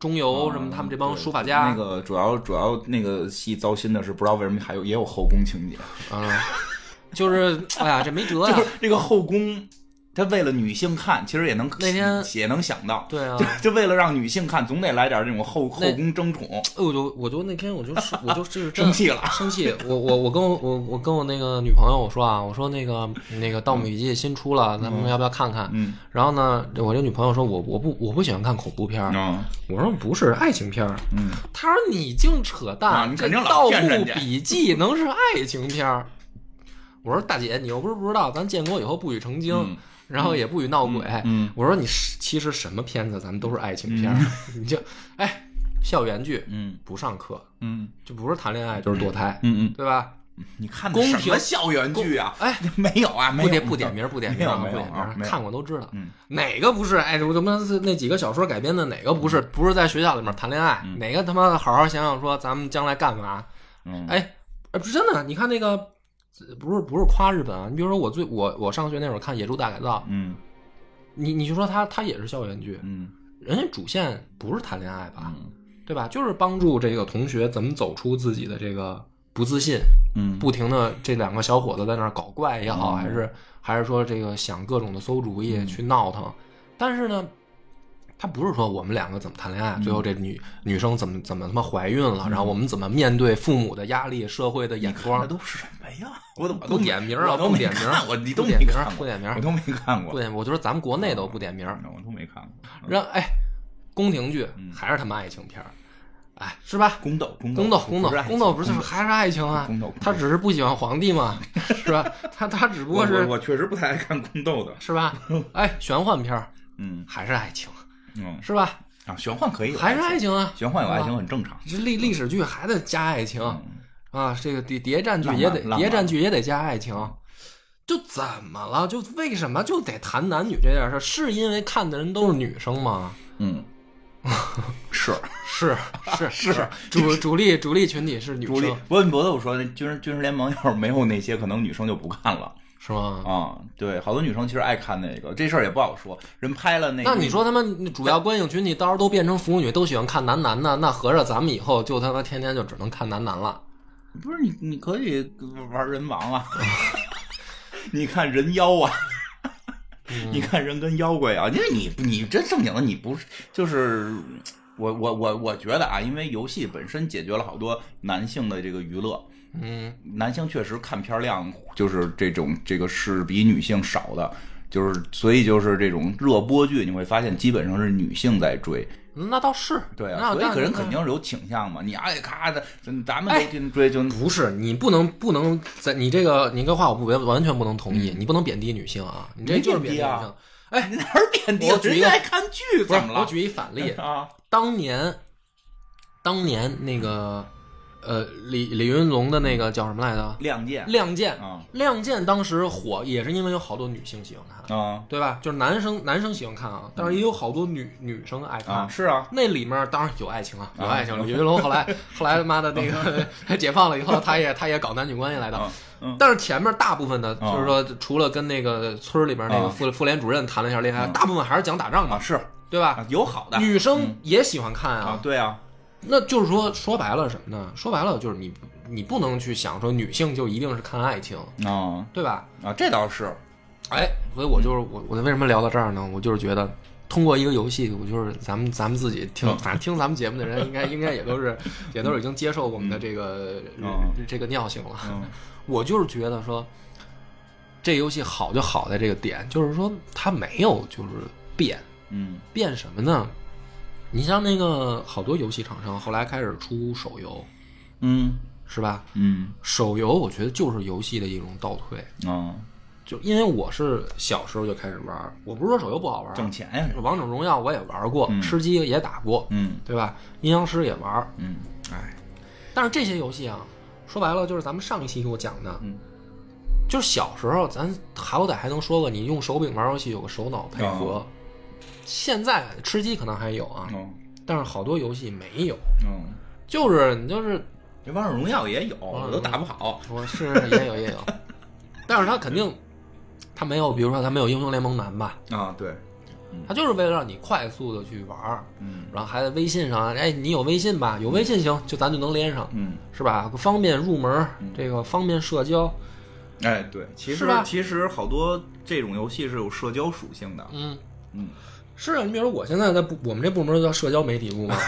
中游什么他们这帮书法家，那个主要主要那个戏糟心的是，不知道为什么还有也有后宫情节，啊，就是哎呀，这没辙呀 就是。这个后宫，他为了女性看，其实也能那天也能想到，对啊，就 就为了让女性看，总得来点这种后后宫争宠，哎我就我就那天我就 是我就是生气了。生气，我我我跟我我我跟我那个女朋友我说啊，我说那个那个《盗墓笔记》新出了，咱们要不要看看？嗯。然后呢，我这女朋友说我我不我不喜欢看恐怖片儿，啊。我说不是爱情片儿，嗯，她说你净扯淡，啊你肯定老盗墓笔记》能是爱情片儿？我说大姐，你又不是不知道，咱建国以后不许成精，嗯然后也不许闹鬼。嗯我说你其实什么片子咱们都是爱情片儿，你就哎校园剧嗯不上课，嗯就不是谈恋爱就是堕胎，嗯嗯，对吧？你看的宫廷什么校园剧啊？哎，没有啊，没有不点不点名，不点名不点名，看过都知道。嗯哪个不是？哎，我他妈是那几个小说改编的，哪个不是？不是在学校里面谈恋爱？哪个他妈好好想想说咱们将来干嘛？哎，不是真的，你看那个，不是不是夸日本啊？你比如说我最我我上学那会儿看《野猪大改造》，嗯你你就说他他也是校园剧，嗯人家主线不是谈恋爱吧？嗯对吧？就是帮助这个同学怎么走出自己的这个不自信，嗯不停的这两个小伙子在那儿搞怪也好，嗯还是还是说这个想各种的馊主意去闹腾，但是呢，他不是说我们两个怎么谈恋爱，最后这女女生怎么怎么他妈怀孕了，然后我们怎么面对父母的压力、社会的眼光那光，都是什么呀？我怎么不点名啊，我都没不点名看，过，你都不点名没看，过，不点名我，都没看过不，点。我觉得咱们国内都不点名，我都没看过。让哎，宫廷剧嗯还是他妈爱情片儿，哎，是吧？宫斗，宫宫斗，宫斗不是，爱宫斗不是还是爱情啊？宫斗，他只是不喜欢皇帝嘛，是吧？他他只不过是我我确实不太爱看宫斗的，是吧？哎，玄幻片儿嗯还是爱情，嗯是吧？啊，玄幻可以有还是爱情，情啊？玄幻有爱情很正常。这历历史剧还得加爱情嗯啊，这个谍谍战剧也得谍战剧也得加爱情，就怎么了？就为什么就得谈男女这件事儿？是因为看的人都是女生吗？嗯，是是是是主主力主力群体是女主力生。不过不过我说那军事军事联盟要是没有那些，可能女生就不看了是吗？啊。对，好多女生其实爱看那个，这事儿也不好说。人拍了那个，那你说他们主要观影群体到时候都变成腐女，都喜欢看男男的，那合着咱们以后就他妈天天就只能看男男了。不是你你可以玩人王啊，你看人妖啊。你看人跟妖怪啊，因为你你真正经的你不是就是我我我我觉得啊，因为游戏本身解决了好多男性的这个娱乐，嗯，男性确实看片量就是这种这个是比女性少的，就是所以就是这种热播剧你会发现基本上是女性在追，那倒是。对啊，所以个人肯定是有倾向嘛，你爱咔的，咱们哎都听追就不是你不能不能在你这个你这话我不完全不能同意，你不能贬低女性啊，你这就是贬低女性。哎，哪儿贬低？我举一个人家爱看剧怎么，了？我举一反例，啊，当年当年那个呃李李云龙的那个叫什么来着？亮剑《亮剑》啊《亮剑》当时火也是因为有好多女性喜欢看，啊对吧？就是男生男生喜欢看啊，但是也有好多女女生爱看。啊，是啊，那里面当然有爱情啊，有啊爱情。李云龙后来后来他妈的那个 解放了以后，他也他也搞男女关系来的。但是前面大部分的，啊就是说，除了跟那个村儿里边那个啊妇妇联主任谈了一下恋爱，啊大部分还是讲打仗嘛，啊是对吧？啊，有好的女生也喜欢看啊，对啊，那就是说，说白了什么呢？说白了就是你你不能去想说女性就一定是看爱情，啊对吧？啊，这倒是，哎，所以我就是我我为什么聊到这儿呢？我就是觉得。通过一个游戏，我就是咱们咱们自己听，嗯反正听咱们节目的人，应该应该也都是也都是已经接受我们的这个、嗯这个尿性了。嗯我就是觉得说，这游戏好就好在这个点，就是说它没有就是变嗯变什么呢？你像那个好多游戏厂商后来开始出手游，嗯。是吧？嗯。手游我觉得就是游戏的一种倒退，啊，就因为我是小时候就开始玩儿，我不是说手游不好玩儿，挣钱呀，王者荣耀我也玩过，吃鸡也打过，嗯。对吧？阴阳师也玩儿，嗯，哎，但是这些游戏啊，说白了就是咱们上一期给我讲的，嗯。就是小时候咱好歹还能说个你用手柄玩游戏有个手脑配合，现在吃鸡可能还有啊，嗯。但是好多游戏没有，嗯，就是你就是这王者荣耀也有，者我都打不好。我是也有也有，但是他肯定他没有，比如说他没有英雄联盟难吧，啊，对，他就是为了让你快速的去玩儿，嗯。然后还在微信上，哎，你有微信吧？有微信行，就咱就能连上，嗯，是吧？方便入门，这个方便社交，哎，对，其实吧？其实好多这种游戏是有社交属性的。嗯。嗯，是啊，你比如说我现在在部我们这部门叫社交媒体部嘛。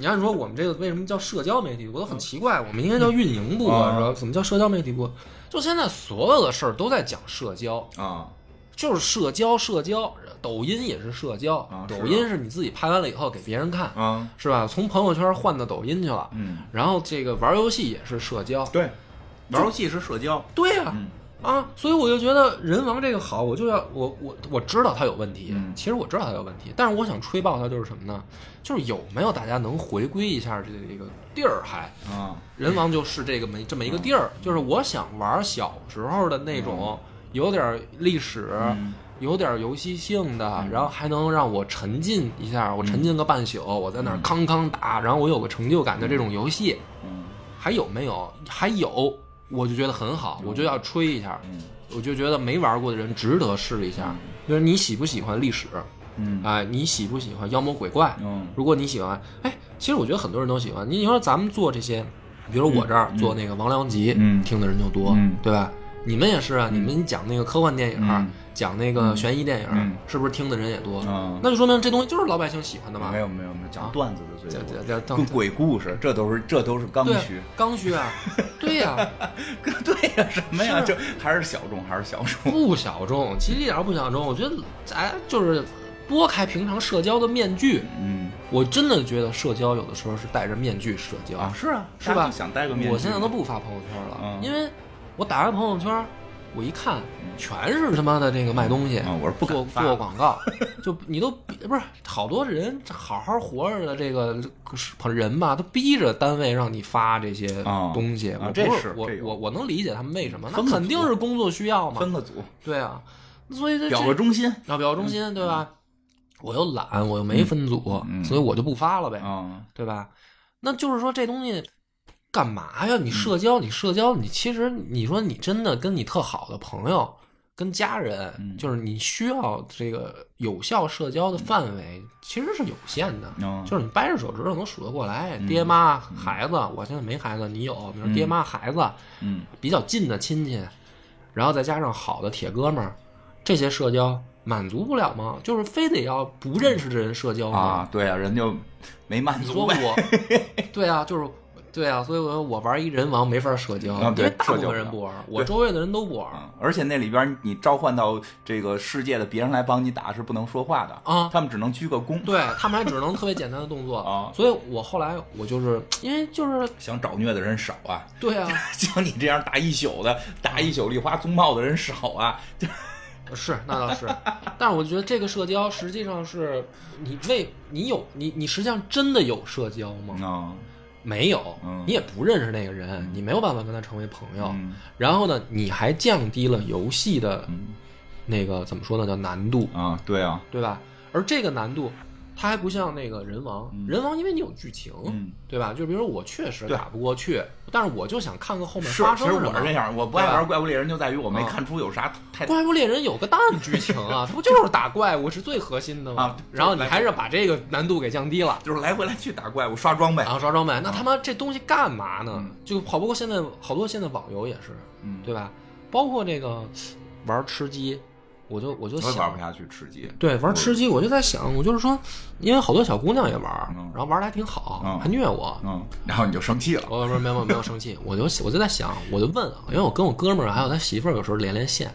你按说我们这个为什么叫社交媒体部，我都很奇怪，我们应该叫运营部啊，啊是吧？怎么叫社交媒体部？就现在所有的事儿都在讲社交，啊，就是社交，社交。抖音也是社交，抖音是你自己拍完了以后给别人看，啊，是吧？从朋友圈换到抖音去了。嗯，然后这个玩游戏也是社交，对，玩游戏是社交。对啊、嗯啊，所以我就觉得人王这个好，我就要我我我知道他有问题，嗯其实我知道他有问题，但是我想吹爆他就是什么呢？就是有没有大家能回归一下这个这个地儿还？啊，人王就是这个没这么一个地儿，就是我想玩小时候的那种有点历史。嗯有点游戏性的，然后还能让我沉浸一下，我沉浸个半宿，我在那儿康康打，然后我有个成就感的这种游戏，嗯还有没有？还有，我就觉得很好，我就要吹一下，嗯我就觉得没玩过的人值得试一下。就是你喜不喜欢历史？嗯哎，你喜不喜欢妖魔鬼怪？嗯如果你喜欢，哎，其实我觉得很多人都喜欢。你说咱们做这些，比如我这儿做那个王良吉，嗯听的人就多，嗯对吧？你们也是啊，你们讲那个科幻电影，嗯讲那个悬疑电影，嗯是不是听的人也多？嗯那就说明这东西就是老百姓喜欢的嘛没。有没有没有，讲段子的最多，这这这跟鬼故事，这都是这都是刚对需。刚需啊，对呀、对呀，什么呀？是就还是小众，还是小众。不小众，其实一点儿不小众。我觉得，咱，就是拨开平常社交的面具，嗯我真的觉得社交有的时候是戴着面具社交，啊，是啊，是吧？大家就想戴个面具。我现在都不发朋友圈了，嗯因为我打开朋友圈，我一看，全是他妈的这个卖东西，嗯我是不敢做发做广告，就你都不是好多人好好活着的这个人吧，都逼着单位让你发这些啊东西。啊我不这是我我我能理解他们为什么，那肯定是工作需要嘛。分个组，对啊，所以这表个忠心啊表个忠心，对吧？我又懒，我又没分组，嗯所以我就不发了呗，啊。对吧？那就是说这东西干嘛呀？嗯你社交，你社交，你其实你说你真的跟你特好的朋友、跟家人，嗯就是你需要这个有效社交的范围其实是有限的。嗯就是你掰着手指头能数得过来，爹妈、孩子，我现在没孩子，你有，比如说爹妈、孩子，嗯比较近的亲戚，然后再加上好的铁哥们儿，这些社交满足不了吗？就是非得要不认识的人社交吗？啊，对啊，人就没满足呗。说我，对啊，就是对啊，所以我说我玩一人王没法社交，因为大部分人不玩，我周围的人都不玩。嗯而且那里边你召唤到这个世界的别人来帮你打是不能说话的啊他们只能鞠个躬。对他们还只能特别简单的动作啊所以我后来我就是因为就是想找虐的人少啊，对啊，像你这样打一宿的、打一宿丽花宗茂的人少啊。是那倒是，但是我觉得这个社交实际上是你为你有你你实际上真的有社交吗？啊，没有嗯，你也不认识那个人，你没有办法跟他成为朋友。嗯。然后呢，你还降低了游戏的嗯。那个怎么说呢，叫难度，啊，对啊，对吧？而这个难度，它还不像那个人王，人王因为你有剧情，嗯对吧？就比如说我确实打不过去，但是我就想看看后面是，其实发生什么。我是这样，我不爱玩怪物猎人，就在于我没啊看出有啥太怪物猎人有个蛋剧情啊，它不就是打怪物是最核心的吗？啊然后你还是把这个难度给降低了。就是来回来去打怪物刷装备然。后刷装备，那他妈这东西干嘛呢？嗯就跑不过现在好多现在网游也是，嗯，对吧？包括这个玩吃鸡，我就我就想玩不，下去吃鸡。对玩吃鸡，我就在想，我就是说，因为好多小姑娘也玩，嗯然后玩的还挺好，嗯还虐我。嗯，然后你就生气了。我不是没有没有生气，我就我就在想，我就问，因为我跟我哥们儿还有他媳妇儿有时候连连线，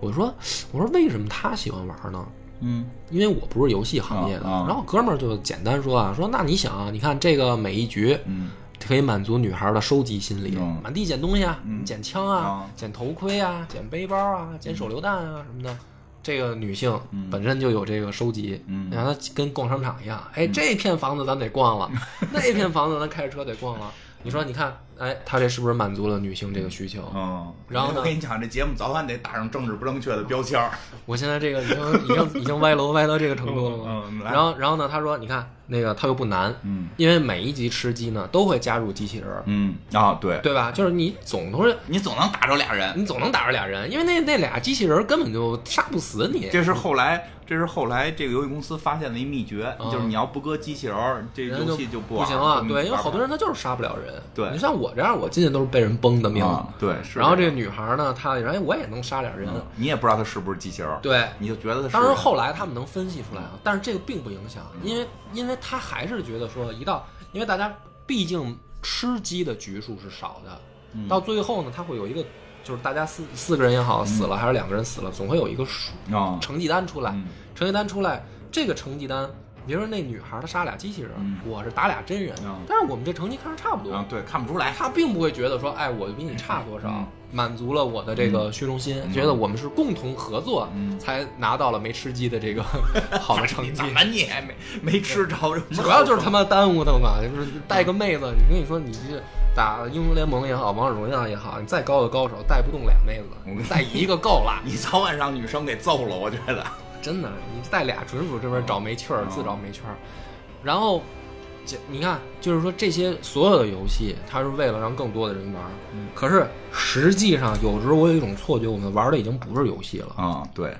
我说我说为什么他喜欢玩呢？嗯因为我不是游戏行业的，啊啊然后我哥们儿就简单说啊，说那你想啊，你看这个每一局嗯可以满足女孩的收集心理，嗯满地捡东西啊，嗯捡枪啊啊，捡头盔啊，捡背包啊，捡手榴弹啊什么的。这个女性嗯。本身就有这个收集，嗯。你看她跟逛商场一样，哎，这片房子咱得逛了，那片房子咱开着车得逛了。你说，你看，哎，他这是不是满足了女性这个需求？嗯，然后呢 我跟你讲，这节目早晚得打上政治不正确的标签儿。我现在这个已经已经已经歪楼歪到这个程度了吗？嗯，来然后然后呢，他说，你看那个他又不难，嗯因为每一集吃鸡呢都会加入机器人儿，嗯啊，对，对吧？就是你总都是你总能打着俩人。你总能打着俩人，因为那那俩机器人根本就杀不死你。这是后来，这是后来这个游戏公司发现的一秘诀，嗯就是你要不搁机器人儿，这游戏就不行了，对，因为好多人他就是杀不了人。对你像我这样，我进去都是被人崩的命。啊，对，是。然后这个女孩呢，她哎，我也能杀点人。嗯你也不知道她是不是机器人儿，对，你就觉得他是。当然后来他们能分析出来啊，但是这个并不影响，因为因为他还是觉得说，一到因为大家毕竟吃鸡的局数是少的，嗯到最后呢，他会有一个就是大家四四个人也好死了，还是两个人死了，总会有一个数啊，成绩单出来，嗯成绩单出来，这个成绩单。比如说那女孩她杀俩机器人，嗯我是打俩真人，嗯但是我们这成绩看着差不多，啊，对，看不出来。他并不会觉得说，哎，我比你差多少，嗯满足了我的这个虚荣心，觉得我们是共同合作，嗯才拿到了没吃鸡的这个 好的成绩。怎么你还没没吃着？主要就是他妈耽误他嘛，就是带个妹子，你跟你说你这打英雄联盟也好，王者荣耀也好，你再高的高手带不动俩妹子，带一个够了。你早晚让女生给揍了，我觉得。真的，你带俩纯属这边找没趣儿，哦自找没趣儿。然后，这你看，就是说这些所有的游戏，它是为了让更多的人玩儿。嗯可是实际上，有时候我有一种错觉，我们玩的已经不是游戏了。啊，对，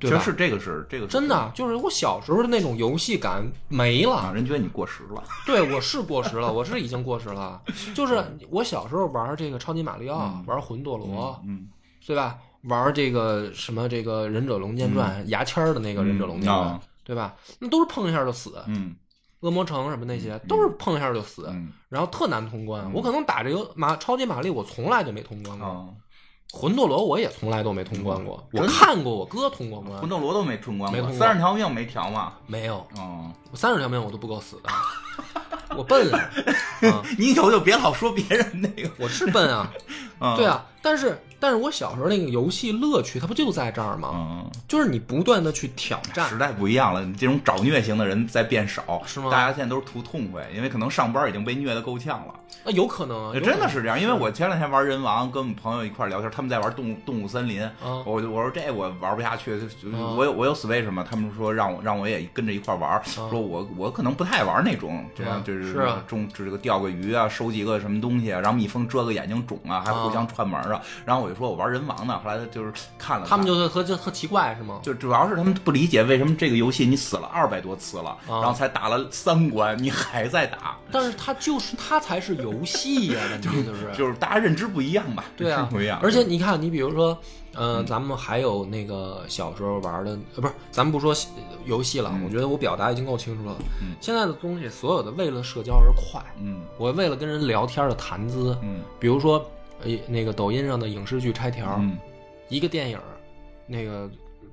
确实是这个是这个是真的，就是我小时候的那种游戏感没了。啊，人觉得你过时了。对，我是过时了，我是已经过时了。就是我小时候玩这个超级马里奥，玩魂斗罗，嗯对吧？玩这个什么这个忍者龙剑传，牙签儿的那个忍者龙剑对吧？那都是碰一下就死。嗯。恶魔城什么那些都是碰一下就死，嗯然后特难通关。我可能打这个马超级玛丽，我从来就没通关过。啊，魂斗罗我也从来都没通关过，我看过我哥通过关魂，斗罗都没通关过，三十条命没调吗。没有，嗯，我三十条命我都不够死的，我笨啊，啊，你以后就别老说别人那个。我是笨啊，嗯。对，啊，但是但是我小时候那个游戏乐趣，它不就在这儿吗？嗯，就是你不断的去挑战。时，代不一样了，这种找虐型的人在变少，是吗？大家现在都是图痛快，因为可能上班已经被虐的够呛了。啊，有可能真的是这样，因为我前两天玩人王，跟我们朋友一块聊天，他们在玩动物动物森林，啊。我就我说这我玩不下去，我有我有 Switch 嘛，他们说让我让我也跟着一块儿玩，说我我可能不太玩那种，这样啊就是中这个钓个鱼啊，收集个什么东西啊，让蜜蜂蛰个眼睛肿啊，还互相串门啊，然后我就说我玩人王呢，后来他就是看了看，他们就特就特奇怪是吗？就主要是他们不理解为什么这个游戏你死了二百多次了，啊然后才打了三关，你还在打，但是它就是它才是游戏呀，问题就是就是大家认知不一样吧？对啊不一样，而且你看，你比如说，呃，咱们还有那个小时候玩的，呃，不是，咱们不说游戏了，嗯我觉得我表达已经够清楚了。嗯现在的东西，所有的为了社交而快，嗯我为了跟人聊天的谈资，嗯比如说，呃，那个抖音上的影视剧拆条，嗯，一个电影，那个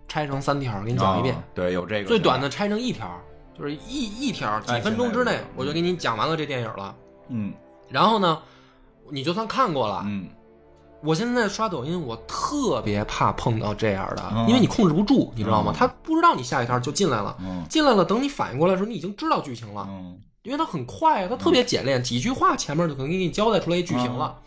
拆成三条，给你讲一遍，哦对，有这个最短的拆成一条，就是一一条几哎分钟之内现在有，我就给你讲完了这电影了。嗯。然后呢，你就算看过了，嗯。我现在刷抖音，我特别怕碰到这样的，嗯。因为你控制不住，你知道吗？嗯。他不知道你下一条就进来了，嗯。进来了，等你反应过来的时候，你已经知道剧情了，嗯。因为它很快啊，它特别简练，几句话前面就可能给你交代出来一剧情了。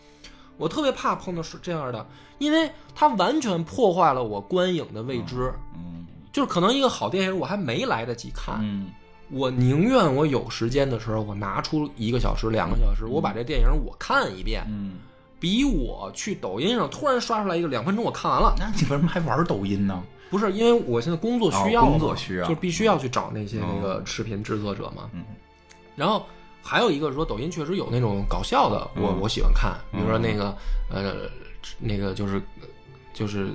我特别怕碰到是这样的，因为它完全破坏了我观影的未知。嗯就是可能一个好电影我还没来得及看，嗯我宁愿我有时间的时候，我拿出一个小时、两个小时，我把这电影我看一遍，嗯，比我去抖音上突然刷出来一个两分钟我看完了，那你为什么还玩抖音呢？不是因为我现在工作需要哦、工作需要就必须要去找那些哦那个视频制作者嘛。嗯然后还有一个说，抖音确实有那种搞笑的，我嗯。我喜欢看，比如说那个呃，那个就是就是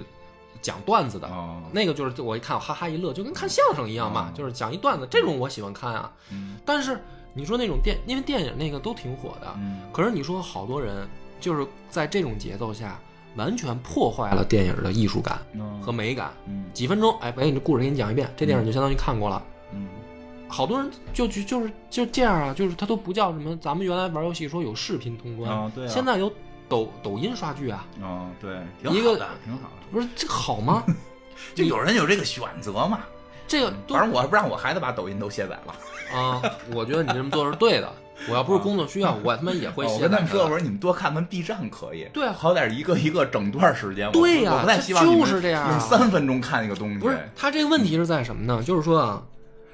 讲段子的，哦。那个就是我一看我哈哈一乐，就跟看相声一样嘛，嗯就是讲一段子，这种我喜欢看啊。嗯。但是你说那种电，因为电影那个都挺火的，嗯。可是你说好多人就是在这种节奏下完全破坏了电影的艺术感嗯。和美感。嗯。几分钟，哎，把你这故事给你讲一遍，这电影就相当于看过了。嗯好多人就就就是就这样啊，就是他都不叫什么，咱们原来玩游戏说有视频通关，啊对啊现在有抖抖音刷剧啊，哦对，挺一个好的，挺好的。不是这好吗？就有人有这个选择嘛，这个反正我还不让我孩子把抖音都卸载了。啊，我觉得你这么做是对的。我要不是工作需要，我他妈也会卸载的。跟他们说，我说你们多看看 B 站可以，对啊好歹一个一个整段时间。对呀我不太希望你们就是这样啊用三分钟看一个东西。不是他这个问题是在什么呢？就是说啊，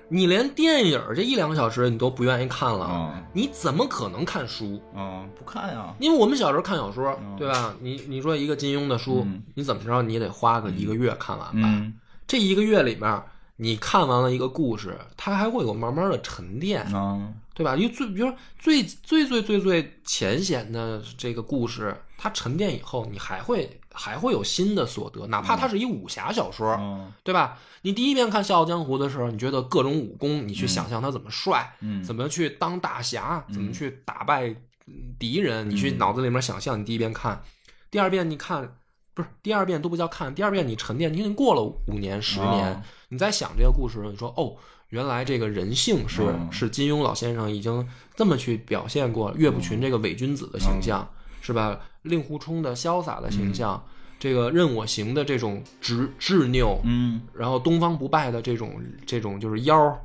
你连电影这一两个小时你都不愿意看了，嗯你怎么可能看书？嗯，不看呀。因为我们小时候看小说，嗯对吧？你你说一个金庸的书，嗯你怎么着你也得花个一个月看完吧？嗯这一个月里面，你看完了一个故事，它还会有慢慢的沉淀，嗯对吧？因为最比如说最最最最最浅显的这个故事，它沉淀以后，你还会还会有新的所得，哪怕它是一武侠小说，嗯。对吧？你第一遍看《笑傲江湖》的时候，你觉得各种武功，你去想象他怎么帅，嗯。怎么去当大侠，怎么去打败嗯敌人，你去嗯。脑子里面想象。你第一遍看，第二遍你看，不是第二遍都不叫看，第二遍你沉淀，你已经过了五年、十年，哦。你在想这个故事，你说哦，原来这个人性是、嗯。是金庸老先生已经这么去表现过岳不群这个伪君子的形象，是吧？令狐冲的潇洒的形象，这个任我行的这种执执拗，嗯然后东方不败的这种这种就是妖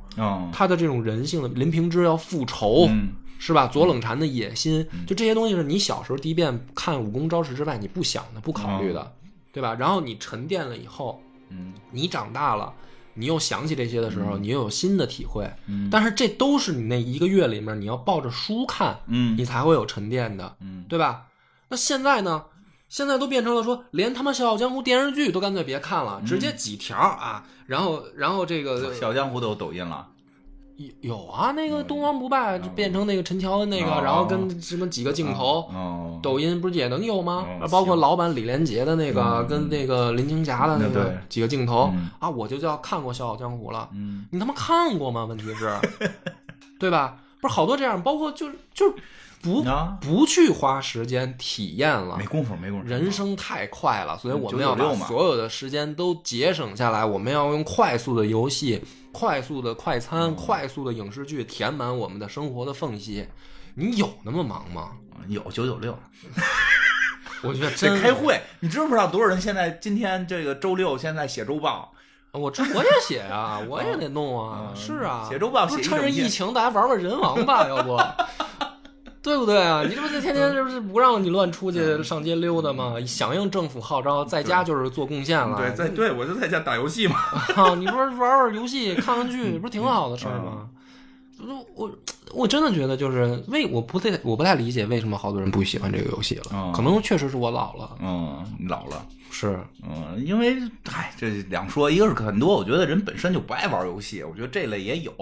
他的这种人性的林平之要复仇，嗯是吧？左冷禅的野心，就这些东西是你小时候第一遍看武功招式之外你不想的、不考虑的，对吧？然后你沉淀了以后，嗯你长大了，你又想起这些的时候，你又有新的体会。嗯但是这都是你那一个月里面你要抱着书看，嗯你才会有沉淀的，嗯对吧？那现在呢？现在都变成了说，连他妈《笑傲江湖》电视剧都干脆别看了，直接几条啊，然后然后这个笑傲江湖都有抖音了。有有啊，那个东方不败就变成那个陈乔恩那个，哦然后跟什么几个镜头，哦，抖音不是也能有吗？哦包括老版李连杰的那个，嗯跟那个林青霞的那个几个镜头、嗯啊，我就叫看过《笑傲江湖》了。嗯你他妈看过吗？问题是，对吧？不是好多这样，包括就是就是不啊不去花时间体验了没。工夫，没工夫。人生太快了，所以我们要把所有的时间都节省下来。我们要用快速的游戏、快速的快嗯餐、快速的影视剧填满我们的生活的缝隙。你有那么忙吗？有九九六，我觉得得真开会。你知不知道多少人现在今天这个周六现在写周报？我这我也写啊，我也得弄啊，嗯是啊，写周报不是趁着疫情，大家玩玩人王吧，要不，对不对啊？你这不是天天这不是不让你乱出嗯去上街溜达吗？响应政府号召，在家就是做贡献了。对，在对我就在家打游戏嘛。啊，你说玩玩游戏、看看剧，不是挺好的事儿吗？我我我真的觉得就是为我不太我不太理解为什么好多人不喜欢这个游戏了，嗯可能确实是我老了，嗯，老了。是嗯，因为唉，这两说，一个是很多，我觉得人本身就不爱玩游戏，我觉得这类也有，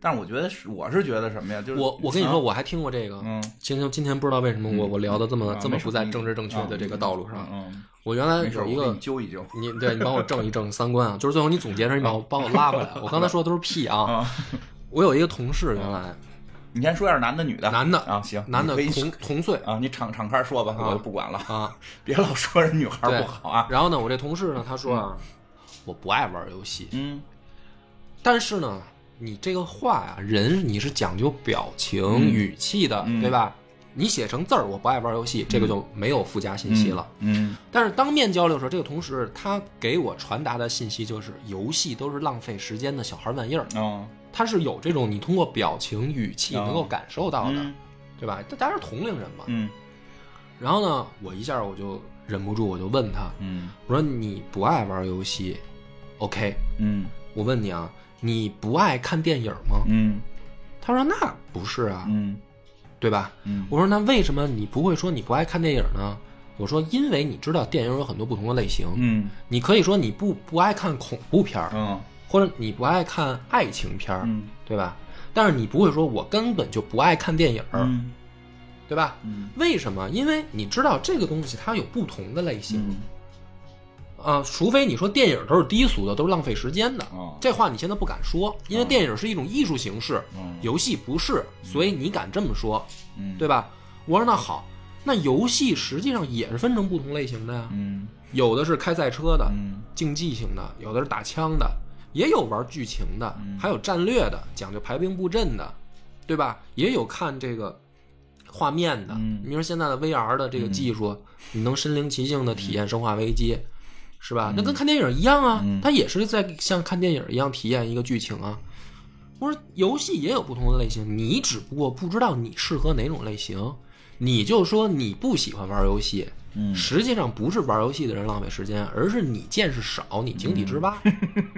但是我觉得是，我是觉得什么呀？就是我我跟你说，啊我还听过这个，嗯，今天今天不知道为什么我我聊的这么啊这么不在政治正确的这个道路上，嗯，我原来，有一个揪一揪你对你帮我正一正三观啊，就是最后你总结时你把我 帮我拉回来，我刚才说的都是屁啊，啊。我有一个同事原来你先说一下男的女的，男的啊，行，男的同同岁啊，你敞敞开说吧，啊我就不管了，啊，别老说人女孩不好啊。然后呢，我这同事呢，他说啊，我不爱玩游戏，嗯但是呢，你这个话呀，人你是讲究表情、嗯语气的，嗯对吧？你写成字儿，我不爱玩游戏，这个就没有附加信息了。嗯但是当面交流的时候，这个同事他给我传达的信息就是，游戏都是浪费时间的小孩玩意儿。哦，他是有这种你通过表情、语气哦。能够感受到的，嗯。对吧？大家是同龄人嘛。嗯。然后呢，我一下我就忍不住，我就问他，嗯。我说你不爱玩游戏，OK？嗯。我问你啊，你不爱看电影吗？嗯。他说那不是啊，嗯。对吧？嗯。我说那为什么你不会说你不爱看电影呢？我说因为你知道电影有很多不同的类型，嗯。你可以说你不不爱看恐怖片儿，嗯或者你不爱看爱情片儿，嗯。对吧？但是你不会说我根本就不爱看电影儿，嗯。对吧？嗯。为什么？因为你知道这个东西它有不同的类型。嗯。啊、除非你说电影都是低俗的，都是浪费时间的，哦这话你现在不敢说，因为哦电影是一种艺术形式，嗯游戏不是，所以你敢这么说，嗯。对吧？我说那好，那游戏实际上也是分成不同类型的呀，嗯。有的是开赛车的，嗯。竞技型的，有的是打枪的，也有玩剧情的，还有战略的，讲究排兵布阵的，对吧？也有看这个画面的。嗯你说现在的 VR 的这个技术，你能身临其境的体验《生化危机》，是吧？那跟看电影一样啊，嗯它也是在像看电影一样体验一个剧情啊。我说游戏也有不同的类型，你只不过不知道你适合哪种类型，你就说你不喜欢玩游戏。嗯实际上不是玩游戏的人浪费时间，而是你见识少，你井底之蛙。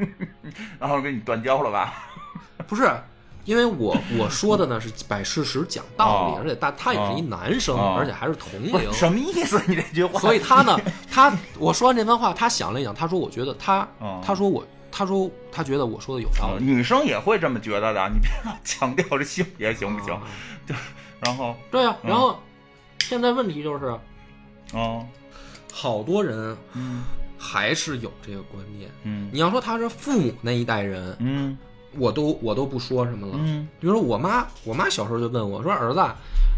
然后给你断交了吧？不是，因为我我说的呢是摆事实讲道理，哦而且大他也是一男生，哦而且还是同龄，什么意思？你这句话，所以他呢，他我说完这番话，他想了一想，他说我觉得他，哦他说我，他说他觉得我说的有道理。女生也会这么觉得的，你别老强调这性别行不行？啊 就然后，对啊，嗯然后现在问题就是，哦，好多人嗯。还是有这个观念。嗯。你要说他是父母那一代人，嗯。我都我都不说什么了。嗯。比如说我妈，我妈小时候就问我说：“儿子，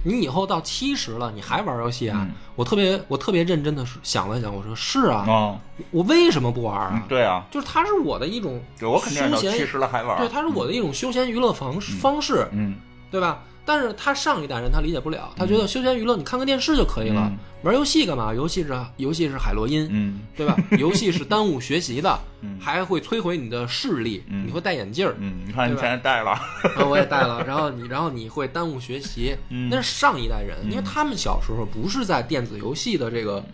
你以后到七十了，你还玩游戏啊？”嗯。我特别我特别认真的想了想，我说：“是啊，哦，我为什么不玩啊？嗯对啊，就是它是我的一种对我肯定是到七十了还玩，对，它是我的一种休闲娱乐方式、方式，嗯。对吧？但是他上一代人他理解不了，他觉得休闲娱乐你看个电视就可以了，嗯。玩游戏干嘛？游戏是游戏是海洛因，嗯。对吧？游戏是耽误学习的，嗯。还会摧毁你的视力，嗯。你会戴眼镜儿，嗯，你看你现在戴了，啊，我也戴了，然后你，然后你会耽误学习，嗯。那是上一代人，因为他们小时候不是在电子游戏的这个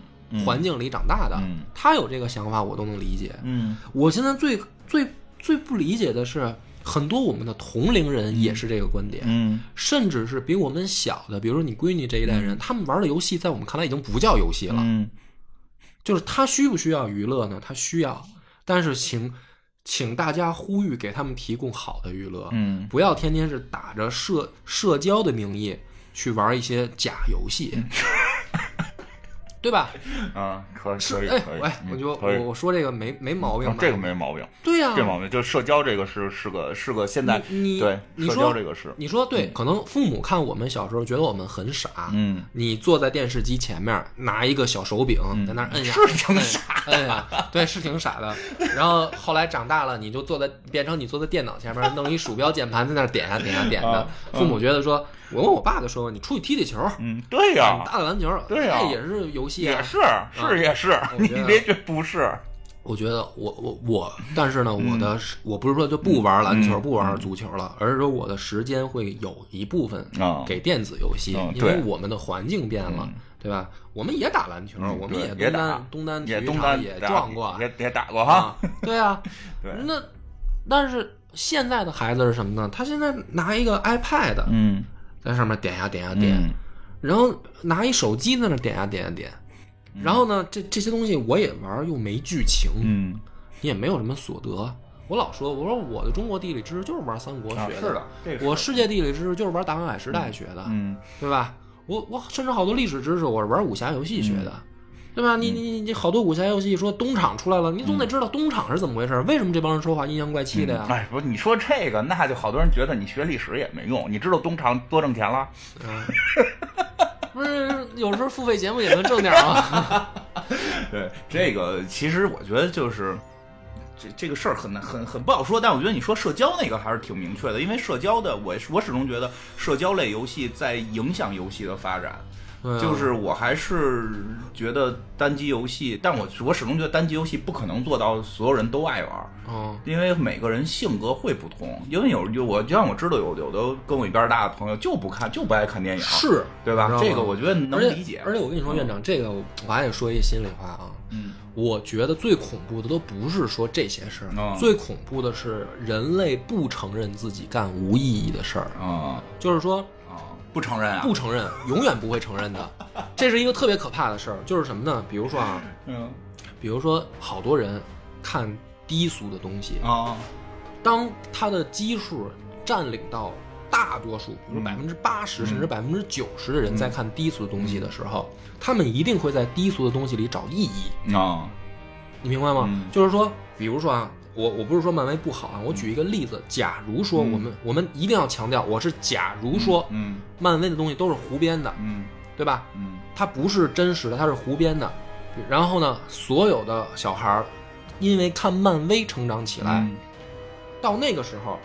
环境里长大的，嗯。他有这个想法，我都能理解。嗯。我现在最最最不理解的是，很多我们的同龄人也是这个观点，嗯。甚至是比我们小的，比如说你闺女这一代人，他们玩的游戏在我们看来已经不叫游戏了，嗯。就是他需不需要娱乐呢？他需要，但是请请大家呼吁给他们提供好的娱乐，嗯。不要天天是打着社社交的名义去玩一些假游戏，对吧？啊，可以可以，喂，嗯我就我我说这个没没毛病这个没毛病，对呀、这毛病就社交这个是是个是个现在你你对社交这个是你说对，可能父母看我们小时候觉得我们很傻，嗯你坐在电视机前面拿一个小手柄在那摁呀，是挺傻，摁呀，对，是挺傻的。然后后来长大了，你就坐在变成你坐在电脑前面，弄一鼠标键盘在那点呀点呀点的啊。父母觉得说，我问我爸的时候，你出去踢踢球，嗯对呀打打篮球，对呀这也是游戏啊。也是是也是，你别觉不是，我觉得我我我，但是呢，我的是我不是说就不玩篮球、嗯不玩足球了，而是说我的时间会有一部分啊给电子游戏，嗯因为我们的环境变了，对吧？我们也打篮球，嗯我们也东也东单体也育场也撞过，也也打过哈啊，，对啊，对那但是现在的孩子是什么呢？他现在拿一个 iPad 嗯在上面点呀点呀点，嗯然后拿一手机在那点呀点呀点，然后呢，这这些东西我也玩，又没剧情，嗯。你也没有什么所得。我老说，我说我的中国地理知识就是玩三国学啊是的这个我世界地理知识就是玩大航海时代学的，嗯。对吧？我我甚至好多历史知识我是玩武侠游戏学的，嗯对吧？你你你你好多武侠游戏说东厂出来了，你总得知道东厂是怎么回事，为什么这帮人说话阴阳怪气的呀？哎，不是你说这个，那就好多人觉得你学历史也没用。你知道东厂多挣钱了？不是，有时候付费节目也能挣点吗？对，这个其实我觉得就是这这个事儿很难很很不好说，但我觉得你说社交那个还是挺明确的，因为社交的我我始终觉得社交类游戏在影响游戏的发展。对啊。就是我还是觉得单机游戏，但我我始终觉得单机游戏不可能做到所有人都爱玩。嗯，因为每个人性格会不同，因为有有我就像我知道有有的跟我一边大的朋友就不看就不爱看电影，是，对吧？知道？吗？这个我觉得能而且理解。而且我跟你说，院长，这个我还得说一心里话啊，嗯。我觉得最恐怖的都不是说这些事儿，哦最恐怖的是人类不承认自己干无意义的事儿，啊就是说啊，不承认啊？不承认，永远不会承认的，这是一个特别可怕的事儿。就是什么呢？比如说啊，嗯比如说好多人看低俗的东西，啊当他的基数占领到大多数，比如嗯百分之八十甚至百分之九十的人在看低俗的东西的时候，他们一定会在低俗的东西里找意义。啊你明白吗？嗯就是说，比如说啊，我我不是说漫威不好啊，我举一个例子，假如说我们、我们一定要强调，我是假如说嗯漫威的东西都是胡编的，嗯对吧？嗯它不是真实的，它是胡编的。然后呢，所有的小孩儿因为看漫威成长起来，嗯到那个时候，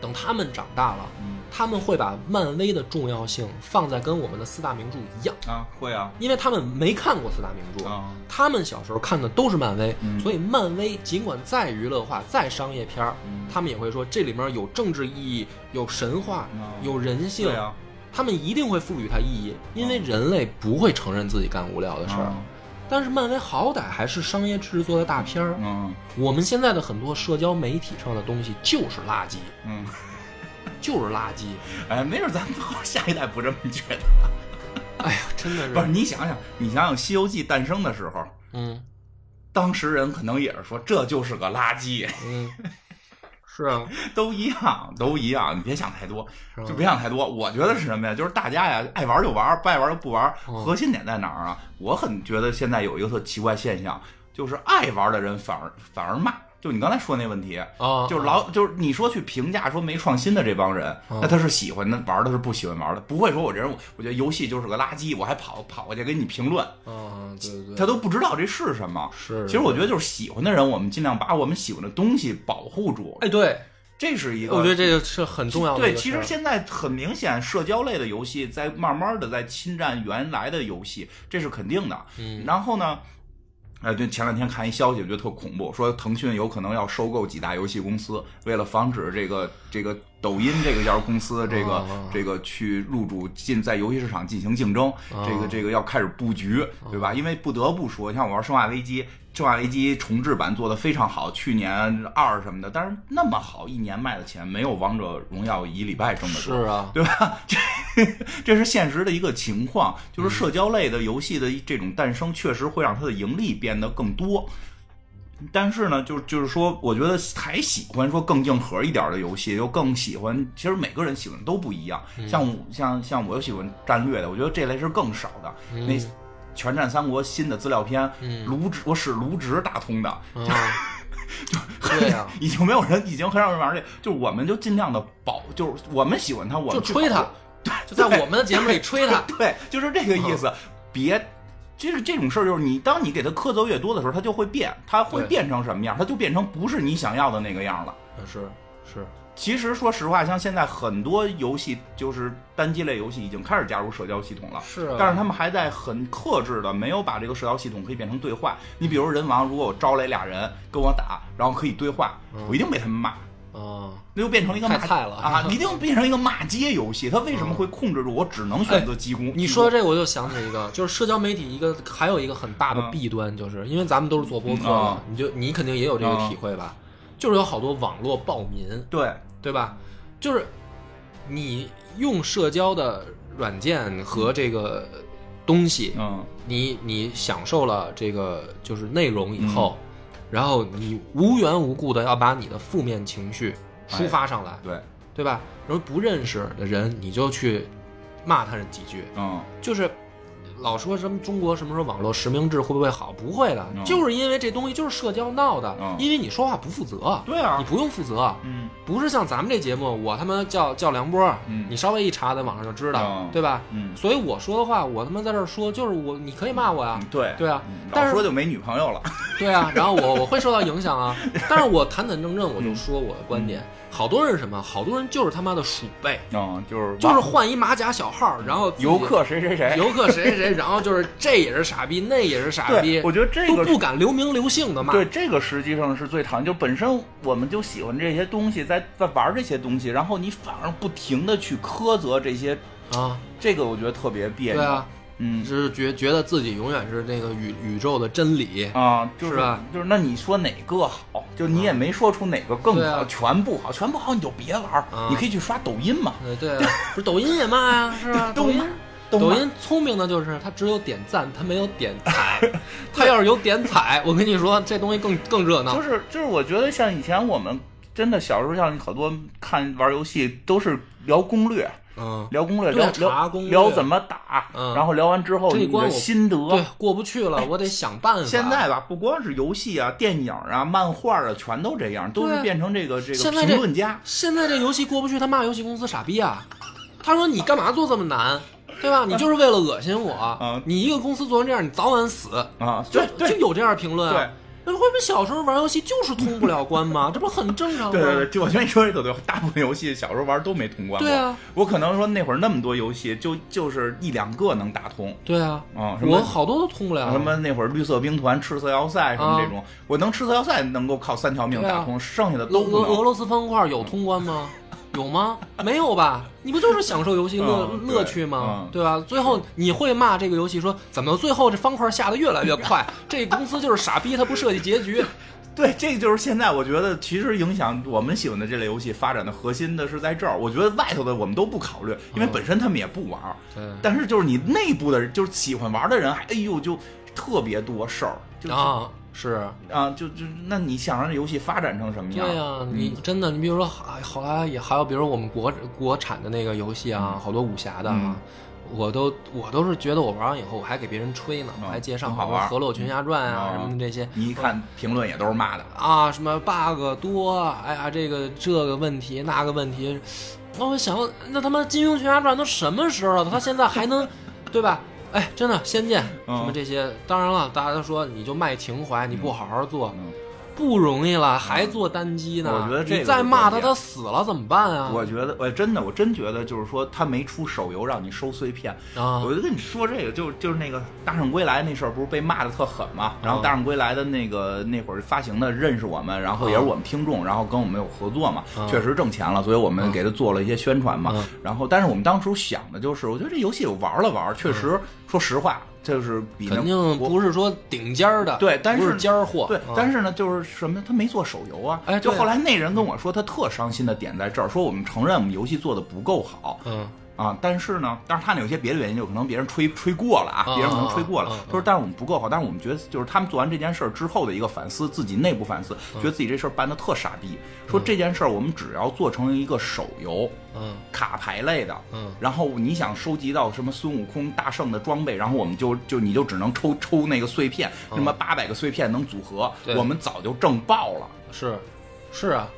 等他们长大了，嗯。他们会把漫威的重要性放在跟我们的四大名著一样，啊，会啊。因为他们没看过四大名著。啊，他们小时候看的都是漫威，嗯。所以漫威尽管再娱乐化、再商业片儿，嗯他们也会说这里面有政治意义、有神话、嗯有人性，对啊，他们一定会赋予它意义，因为人类不会承认自己干无聊的事儿。嗯但是漫威好歹还是商业制作的大片儿，嗯。我们现在的很多社交媒体上的东西就是垃圾，嗯，就是垃圾。哎，没准咱们下一代不这么觉得。哎呀，真的是，不是，你想想，你想想《西游记》诞生的时候，嗯。当时人可能也是说这就是个垃圾，嗯，是啊，都一样，都一样。你别想太多，就别想太多。我觉得是什么呀？就是大家呀，爱玩就玩，不爱玩就不玩。嗯核心点在哪儿啊？我很觉得现在有一个特奇怪现象，就是爱玩的人反而反而骂。就你刚才说那问题，啊，就是老就是你说去评价说没创新的这帮人，嗯那他是喜欢的玩的，是不喜欢玩的，不会说我这人我觉得游戏就是个垃圾，我还跑跑过去给你评论，啊，对对对，他都不知道这是什么。是。其实我觉得就是喜欢的人，我们尽量把我们喜欢的东西保护住，哎，对，这是一个。我觉得这个是很重要的对，其实现在很明显，社交类的游戏在慢慢的在侵占原来的游戏，这是肯定的。嗯然后呢，哎，对，前两天看一消息，我觉得特恐怖，说腾讯有可能要收购几大游戏公司，为了防止这个这个抖音这个家公司这个、哦这个去入主进在游戏市场进行竞争，哦这个这个要开始布局，对吧？因为不得不说，像我玩《生化危机》。《生化危机》重置版做的非常好，去年二什么的，但是那么好，一年卖的钱没有《王者荣耀》一礼拜挣的多。是啊，对吧？这这是现实的一个情况，就是社交类的游戏的这种诞生，确实会让它的盈利变得更多。但是呢，就就是说，我觉得还喜欢说更硬核一点的游戏，又更喜欢。其实每个人喜欢的都不一样。像我像像我喜欢战略的，我觉得这类是更少的。那《全战三国》新的资料片，卢植我使卢植打通的，就，对呀，已经没有人，已经很少人玩这，就是我们就尽量的保，就是我们喜欢他，我们就吹他，对，就在我们的节目里吹他。对，就是这个意思。别，就是这种事儿，就是你当你给他苛责越多的时候，他就会变，他会变成什么样？他就变成不是你想要的那个样了。是是，其实说实话，像现在很多游戏，就是单机类游戏已经开始加入社交系统了。是啊但是他们还在很克制的，没有把这个社交系统可以变成对话。你比如人王，如果我招来俩人跟我打，然后可以对话，我一定被他们骂。啊，那就变成一个骂太菜了啊！一定变成一个骂街游戏。它为什么会控制住我只能选择击攻？击攻你说这我就想起一个，就是社交媒体一个还有一个很大的弊端，就是因为咱们都是做播客的嗯啊，你就你肯定也有这个体会吧？就是有好多网络暴民，对，对吧？就是你用社交的软件和这个东西，嗯。你你享受了这个就是内容以后，然后你无缘无故的要把你的负面情绪抒发上来，对，对吧？然后不认识的人你就去骂他几句，嗯。就是老说什么中国什么时候网络实名制会不会好？不会的，嗯就是因为这东西就是社交闹的，嗯因为你说话不负责，对啊你不用负责，嗯不是像咱们这节目，我他妈叫叫梁波，嗯你稍微一查在网上就知道，嗯对吧？嗯所以我说的话，我他妈在这儿说，就是我你可以骂我呀，嗯，对对啊嗯但是老说就没女朋友了，对啊，然后我我会受到影响啊，但是我坦坦正正我就说我的观点，好多人是什么？好多人就是他妈的鼠辈，嗯，就是就是换一马甲小号，然后游客谁谁谁，游客谁谁谁，然后就是这也是傻逼，那也是傻逼，，我觉得这个都不敢留名留姓的骂。对，这个实际上是最讨厌。就本身我们就喜欢这些东西，在在玩这些东西，然后你反而不停的去苛责这些，啊，这个我觉得特别别扭。对啊，嗯是觉觉得自己永远是那个宇宇宙的真理。啊，就是吧就是那你说哪个好？就你也没说出哪个更好，全不好，全不好你就别玩你可以去刷抖音嘛。对，对啊，不是抖音也骂呀，是吧？抖音抖音聪明的就是它只有点赞，它没有点 踩。它要是有点踩，我跟你说，这东西更更热闹就。是就是，我觉得像以前我们真的小时候，像好多看玩游戏都是聊攻略，嗯，聊攻略，聊聊查攻略聊怎么打，嗯然后聊完之后你的心得。对，过不去了，我得想办法。现在吧，不光是游戏啊、电影啊、漫画啊，全都这样，都是变成这个这个现在这评论家。现在这游戏过不去，他骂游戏公司傻逼啊！他说你干嘛做这么难？对吧？你就是为了恶心我，啊你一个公司做成这样，你早晚死，啊，就就有这样评论对啊。那会不会小时候玩游戏就是通不了关吗？这不很正常吗？对对对，就我觉得你说这都对，大部分游戏小时候玩都没通关过。对啊，我可能说那会儿那么多游戏，就就是一两个能打通。对啊，啊什么我好多都通不了。什么那会儿绿色兵团、赤色要塞什么这种，我能赤色要塞能够靠三条命打通，剩下的都不能。俄俄罗斯方块有通关吗？有吗？没有吧？你不就是享受游戏乐、嗯乐趣吗？嗯对吧？最后你会骂这个游戏说，怎么最后这方块下的越来越快？这公司就是傻逼，他不设计结局。对，这就是现在我觉得其实影响我们喜欢的这类游戏发展的核心的是在这儿。我觉得外头的我们都不考虑，因为本身他们也不玩。对但是就是你内部的人，就是喜欢玩的人，还哎呦就特别多事儿，就啊，是，啊，就就那你想让这游戏发展成什么样？对呀、你真的，你比如说，好后来也还有，比如我们国国产的那个游戏啊，好多武侠的啊。嗯我都我都是觉得我玩完以后，我还给别人吹呢，嗯我还介绍好玩河洛群侠传》啊嗯什么这些，你一看评论也都是骂的。啊，什么 bug 多，哎呀，这个这个问题那个问题，那我想，那他妈《金庸群侠传》都什么时候了？他现在还能，对吧？哎，真的，《仙剑》嗯。什么这些，当然了，大家都说你就卖情怀，你不好好做，嗯不容易了，还做单机呢。我觉得这再骂他，他死了怎么办啊？我觉得，我真的，我真觉得，就是说，他没出手游让你收碎片。啊我就跟你说这个，就就是那个《大圣归来》那事儿，不是被骂的特狠嘛？然后《大圣归来》的那个那会儿发行的认识我们，然后也是我们听众，然后跟我们有合作嘛，啊确实挣钱了，所以我们给他做了一些宣传嘛嗯。然后，但是我们当初想的就是，我觉得这游戏我玩了玩，确实，说实话，就是比那肯定不是说顶尖儿的，对但是不是尖儿货，对，啊但是呢，就是什么，他没做手游啊。哎就后来那人跟我说，他特伤心的点在这儿，说我们承认我们游戏做的不够好嗯啊，但是呢，但是他那有些别的原因，就可能别人吹吹过了啊，啊别人可能吹过了。他说，但是我们不够好，但是我们觉得，就是他们做完这件事儿之后的一个反思，自己内部反思，觉得自己这事儿办的特傻逼。说这件事儿我们只要做成一个手游，嗯卡牌类的，嗯然后你想收集到什么孙悟空大圣的装备，然后我们就就你就只能抽抽那个碎片，什么八百个碎片能组合，对我们早就挣爆了，是是啊，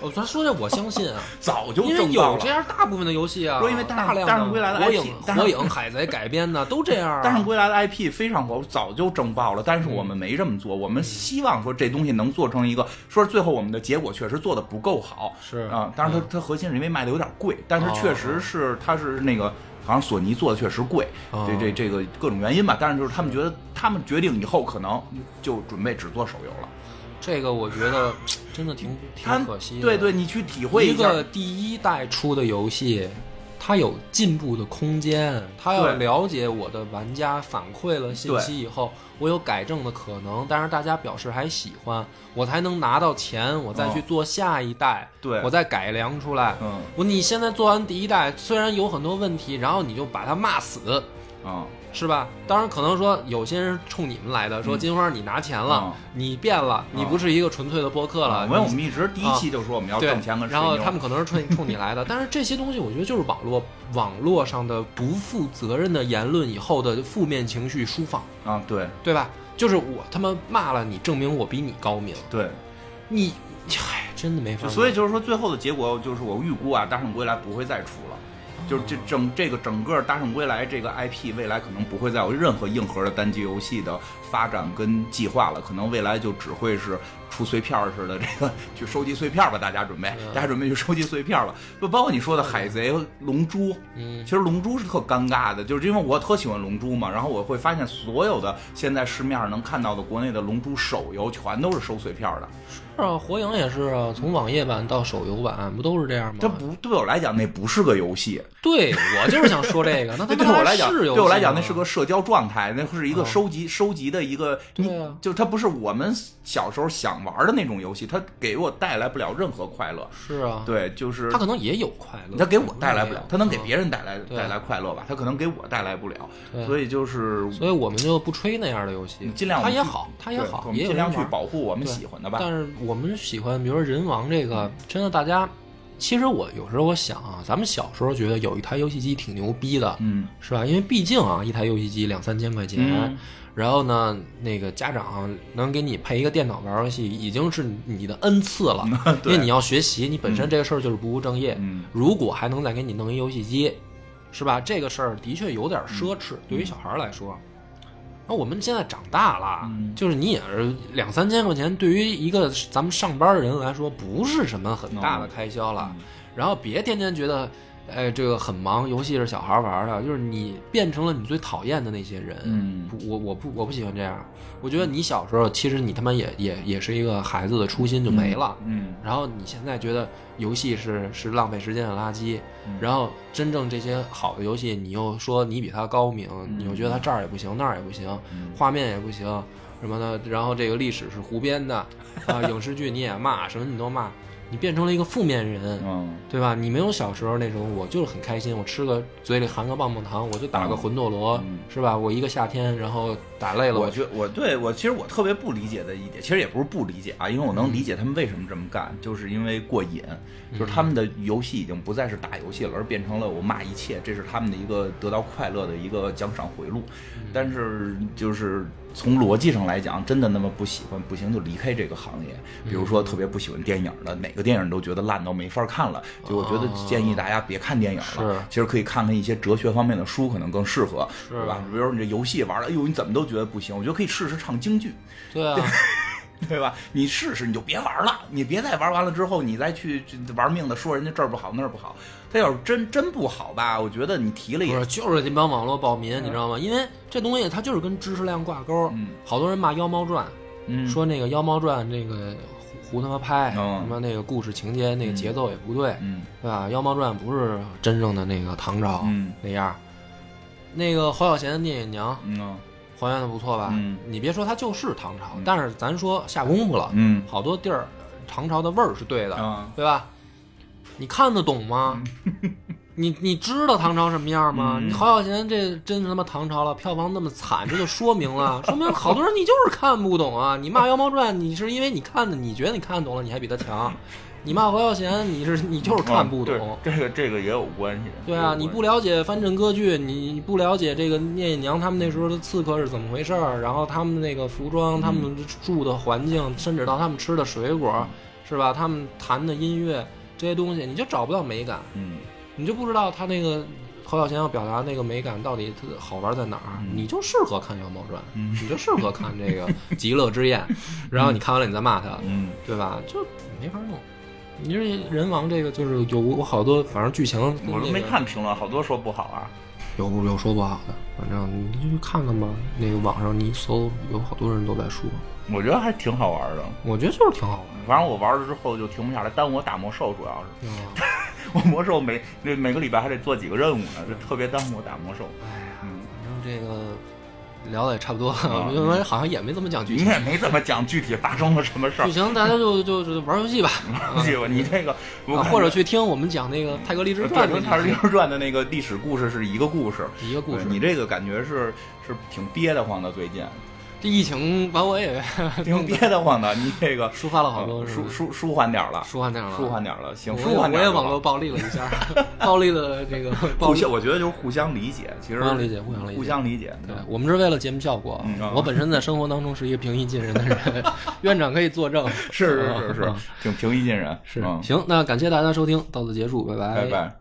我咱说这我相信啊。早就因为挣爆了。有这样大部分的游戏啊，说因为大大量大圣归来的火 IP 火影、海贼改编的都这样、啊。大圣归来的 IP 非常火，早就挣爆了，但是我们没这么做。我们希望说这东西能做成一个，说最后我们的结果确实做的不够好，是啊，当然它它核心是因为卖的有点贵，但是确实是它是那个。好像索尼做的确实贵，哦这这这个各种原因吧，但是就是他们觉得他们决定以后可能就准备只做手游了，这个我觉得真的挺挺可惜的。对对，你去体会下一个第一代出的游戏，它有进步的空间，它要了解我的玩家反馈了信息以后，我有改正的可能，但是大家表示还喜欢，我才能拿到钱，我再去做下一代，对我再改良出来。嗯我你现在做完第一代，虽然有很多问题，然后你就把它骂死，啊，是吧？当然，可能说有些人冲你们来的，说金花你拿钱了，嗯你变了，你不是一个纯粹的播客了。因为我们一直第一期就说我们要对挣钱跟吹然后牛他们可能是冲 冲你来的，但是这些东西我觉得就是网络网络上的不负责任的言论以后的负面情绪抒放，啊，对对吧？就是我他妈骂了你，证明我比你高明，对，你，唉，真的没法弄。所以就是说，最后的结果就是我预估啊，《大圣归来》不会再出了。就是这整这个整个《大圣归来》这个 IP，未来可能不会再有任何硬核的单机游戏的发展跟计划了，可能未来就只会是出碎片儿似的，这个去收集碎片儿吧，大家准备，大家准备去收集碎片儿了。就包括你说的海贼、龙珠，嗯其实龙珠是特尴尬的，就是因为我特喜欢龙珠嘛，然后我会发现所有的现在市面上能看到的国内的龙珠手游全都是收碎片儿的。是啊，火影也是啊，从网页版到手游版不都是这样吗？这不对我来讲，那不是个游戏。对我就是想说这个，那它对我来讲，对我来讲，那是个社交状态，那是一个哦收集、收集的一个，你对啊就它不是我们小时候想玩的那种游戏，它给我带来不了任何快乐。是啊，对，就是他可能也有快乐，它给我带来不了，它能给。别人带来对。带来快乐吧，它可能给我带来不了，对。所以就是所以我们就不吹那样的游戏，尽量它也好，它也好，我们尽量去保护我们喜欢的吧。但是我们喜欢，比如说人王这个，真的大家，其实我有时候我想啊，咱们小时候觉得有一台游戏机挺牛逼的，嗯。是吧？因为毕竟啊，一台游戏机两三千块钱，嗯然后呢，那个家长能给你配一个电脑玩游戏，已经是你的恩赐了，因为你要学习，你本身这个事儿就是不务正业。嗯如果还能再给你弄一游戏机，是吧？这个事儿的确有点奢侈，对于小孩来说。那我们现在长大了，就是你也是两三千块钱，对于一个咱们上班的人来说，不是什么很大的开销了。然后别天天觉得。哎，这个很忙，游戏是小孩玩的，就是你变成了你最讨厌的那些人。嗯，我我不我不喜欢这样。我觉得你小时候其实你他妈也也也是一个孩子的初心就没了。嗯，然后你现在觉得游戏是是浪费时间的垃圾，然后真正这些好的游戏，你又说你比他高明，你又觉得他这儿也不行那儿也不行，画面也不行什么的，然后这个历史是胡编的 啊，影视剧你也骂，什么你都骂。你变成了一个负面人，嗯，对吧？你没有小时候那种，我就是很开心，我吃个嘴里含个棒棒糖，我就打个魂斗罗，是吧？我一个夏天，然后打累了，我觉我对我其实我特别不理解的一点，其实也不是不理解啊，因为我能理解他们为什么这么干，就是因为过瘾，就是他们的游戏已经不再是打游戏了，而变成了我骂一切，这是他们的一个得到快乐的一个奖赏回路。但是就是从逻辑上来讲，真的那么不喜欢，不行就离开这个行业。比如说特别不喜欢电影的，哪个电影都觉得烂到没法看了，就我觉得建议大家别看电影了，其实可以看看一些哲学方面的书，可能更适合，对吧？比如说你这游戏玩了，哎呦，你怎么都觉得不行，我觉得可以试试唱京剧，对啊。对吧？你试试，你就别玩了。你别再玩完了之后，你再去玩命的说人家这儿不好那儿不好。他要是真真不好吧，我觉得你提了也是，就是这帮网络暴民，你知道吗？因为这东西它就是跟知识量挂钩。嗯，好多人骂《妖猫传》，嗯，说那个《妖猫传》那个胡他妈拍，什么那个故事情节那个节奏也不对，嗯，对吧？《妖猫传》不是真正的那个唐朝那样。那个侯孝贤的《聂隐娘》，嗯。还原的不错吧？嗯，你别说它就是唐朝，但是咱说下功夫了，嗯，好多地儿唐朝的味儿是对的，啊，对吧？你看得懂吗？你你知道唐朝什么样吗？你侯小贤这真他妈唐朝了，票房那么惨，这就说明了，说明好多人你就是看不懂啊！你骂《妖猫传》，你是因为你看的，你觉得你看懂了，你还比他强。你骂侯孝贤，你是你就是看不懂，这个这个也有关系。对啊，你不了解藩镇歌剧，你不了解这个聂隐娘他们那时候的刺客是怎么回事儿，然后他们那个服装，他们住的环境，甚至到他们吃的水果，是吧？他们弹的音乐这些东西，你就找不到美感。嗯，你就不知道他那个侯孝贤要表达那个美感到底他好玩在哪儿？你就适合看《妖猫传》，你就适合看这个《极乐之宴》，然后你看完了你再骂他，嗯，对吧？就没法弄。你说人王这个就是有我好多，反正剧情我都没看评论，好多说不好啊。有有说不好的，反正你就看看吧。那个网上你一搜，有好多人都在说。我觉得还挺好玩的。我觉得就是挺好玩。反正我玩了之后就停不下来，耽误我打魔兽，主要是。我魔兽每那每个礼拜还得做几个任务呢，就特别耽误我打魔兽。哎呀，反正这个。聊的也差不多，因为好像也没怎么讲剧情，你也没怎么讲具体发生了什么事儿。剧情大家就就就玩游戏吧，玩游戏吧。你这个或者去听我们讲那个《泰格立志传》，跟《泰格立志传》的那个历史故事是一个故事，一个故事。你这个感觉是是挺憋得慌的，最近。这疫情把我也 挺憋得慌的，你这个抒发了好多，舒舒舒缓点了，舒缓点了，舒缓点了，行，舒缓点。我也网络暴力了一下，暴力了这个，互相，我觉得就是互相理解，其实互相理解，互相理解，互相理解。对我们是为了节目效果，我本身在生活当中是一个平易近人的人，院长可以作证，是是是是，挺平易近人，是。行，那感谢大家收听，到此结束，拜拜。拜拜。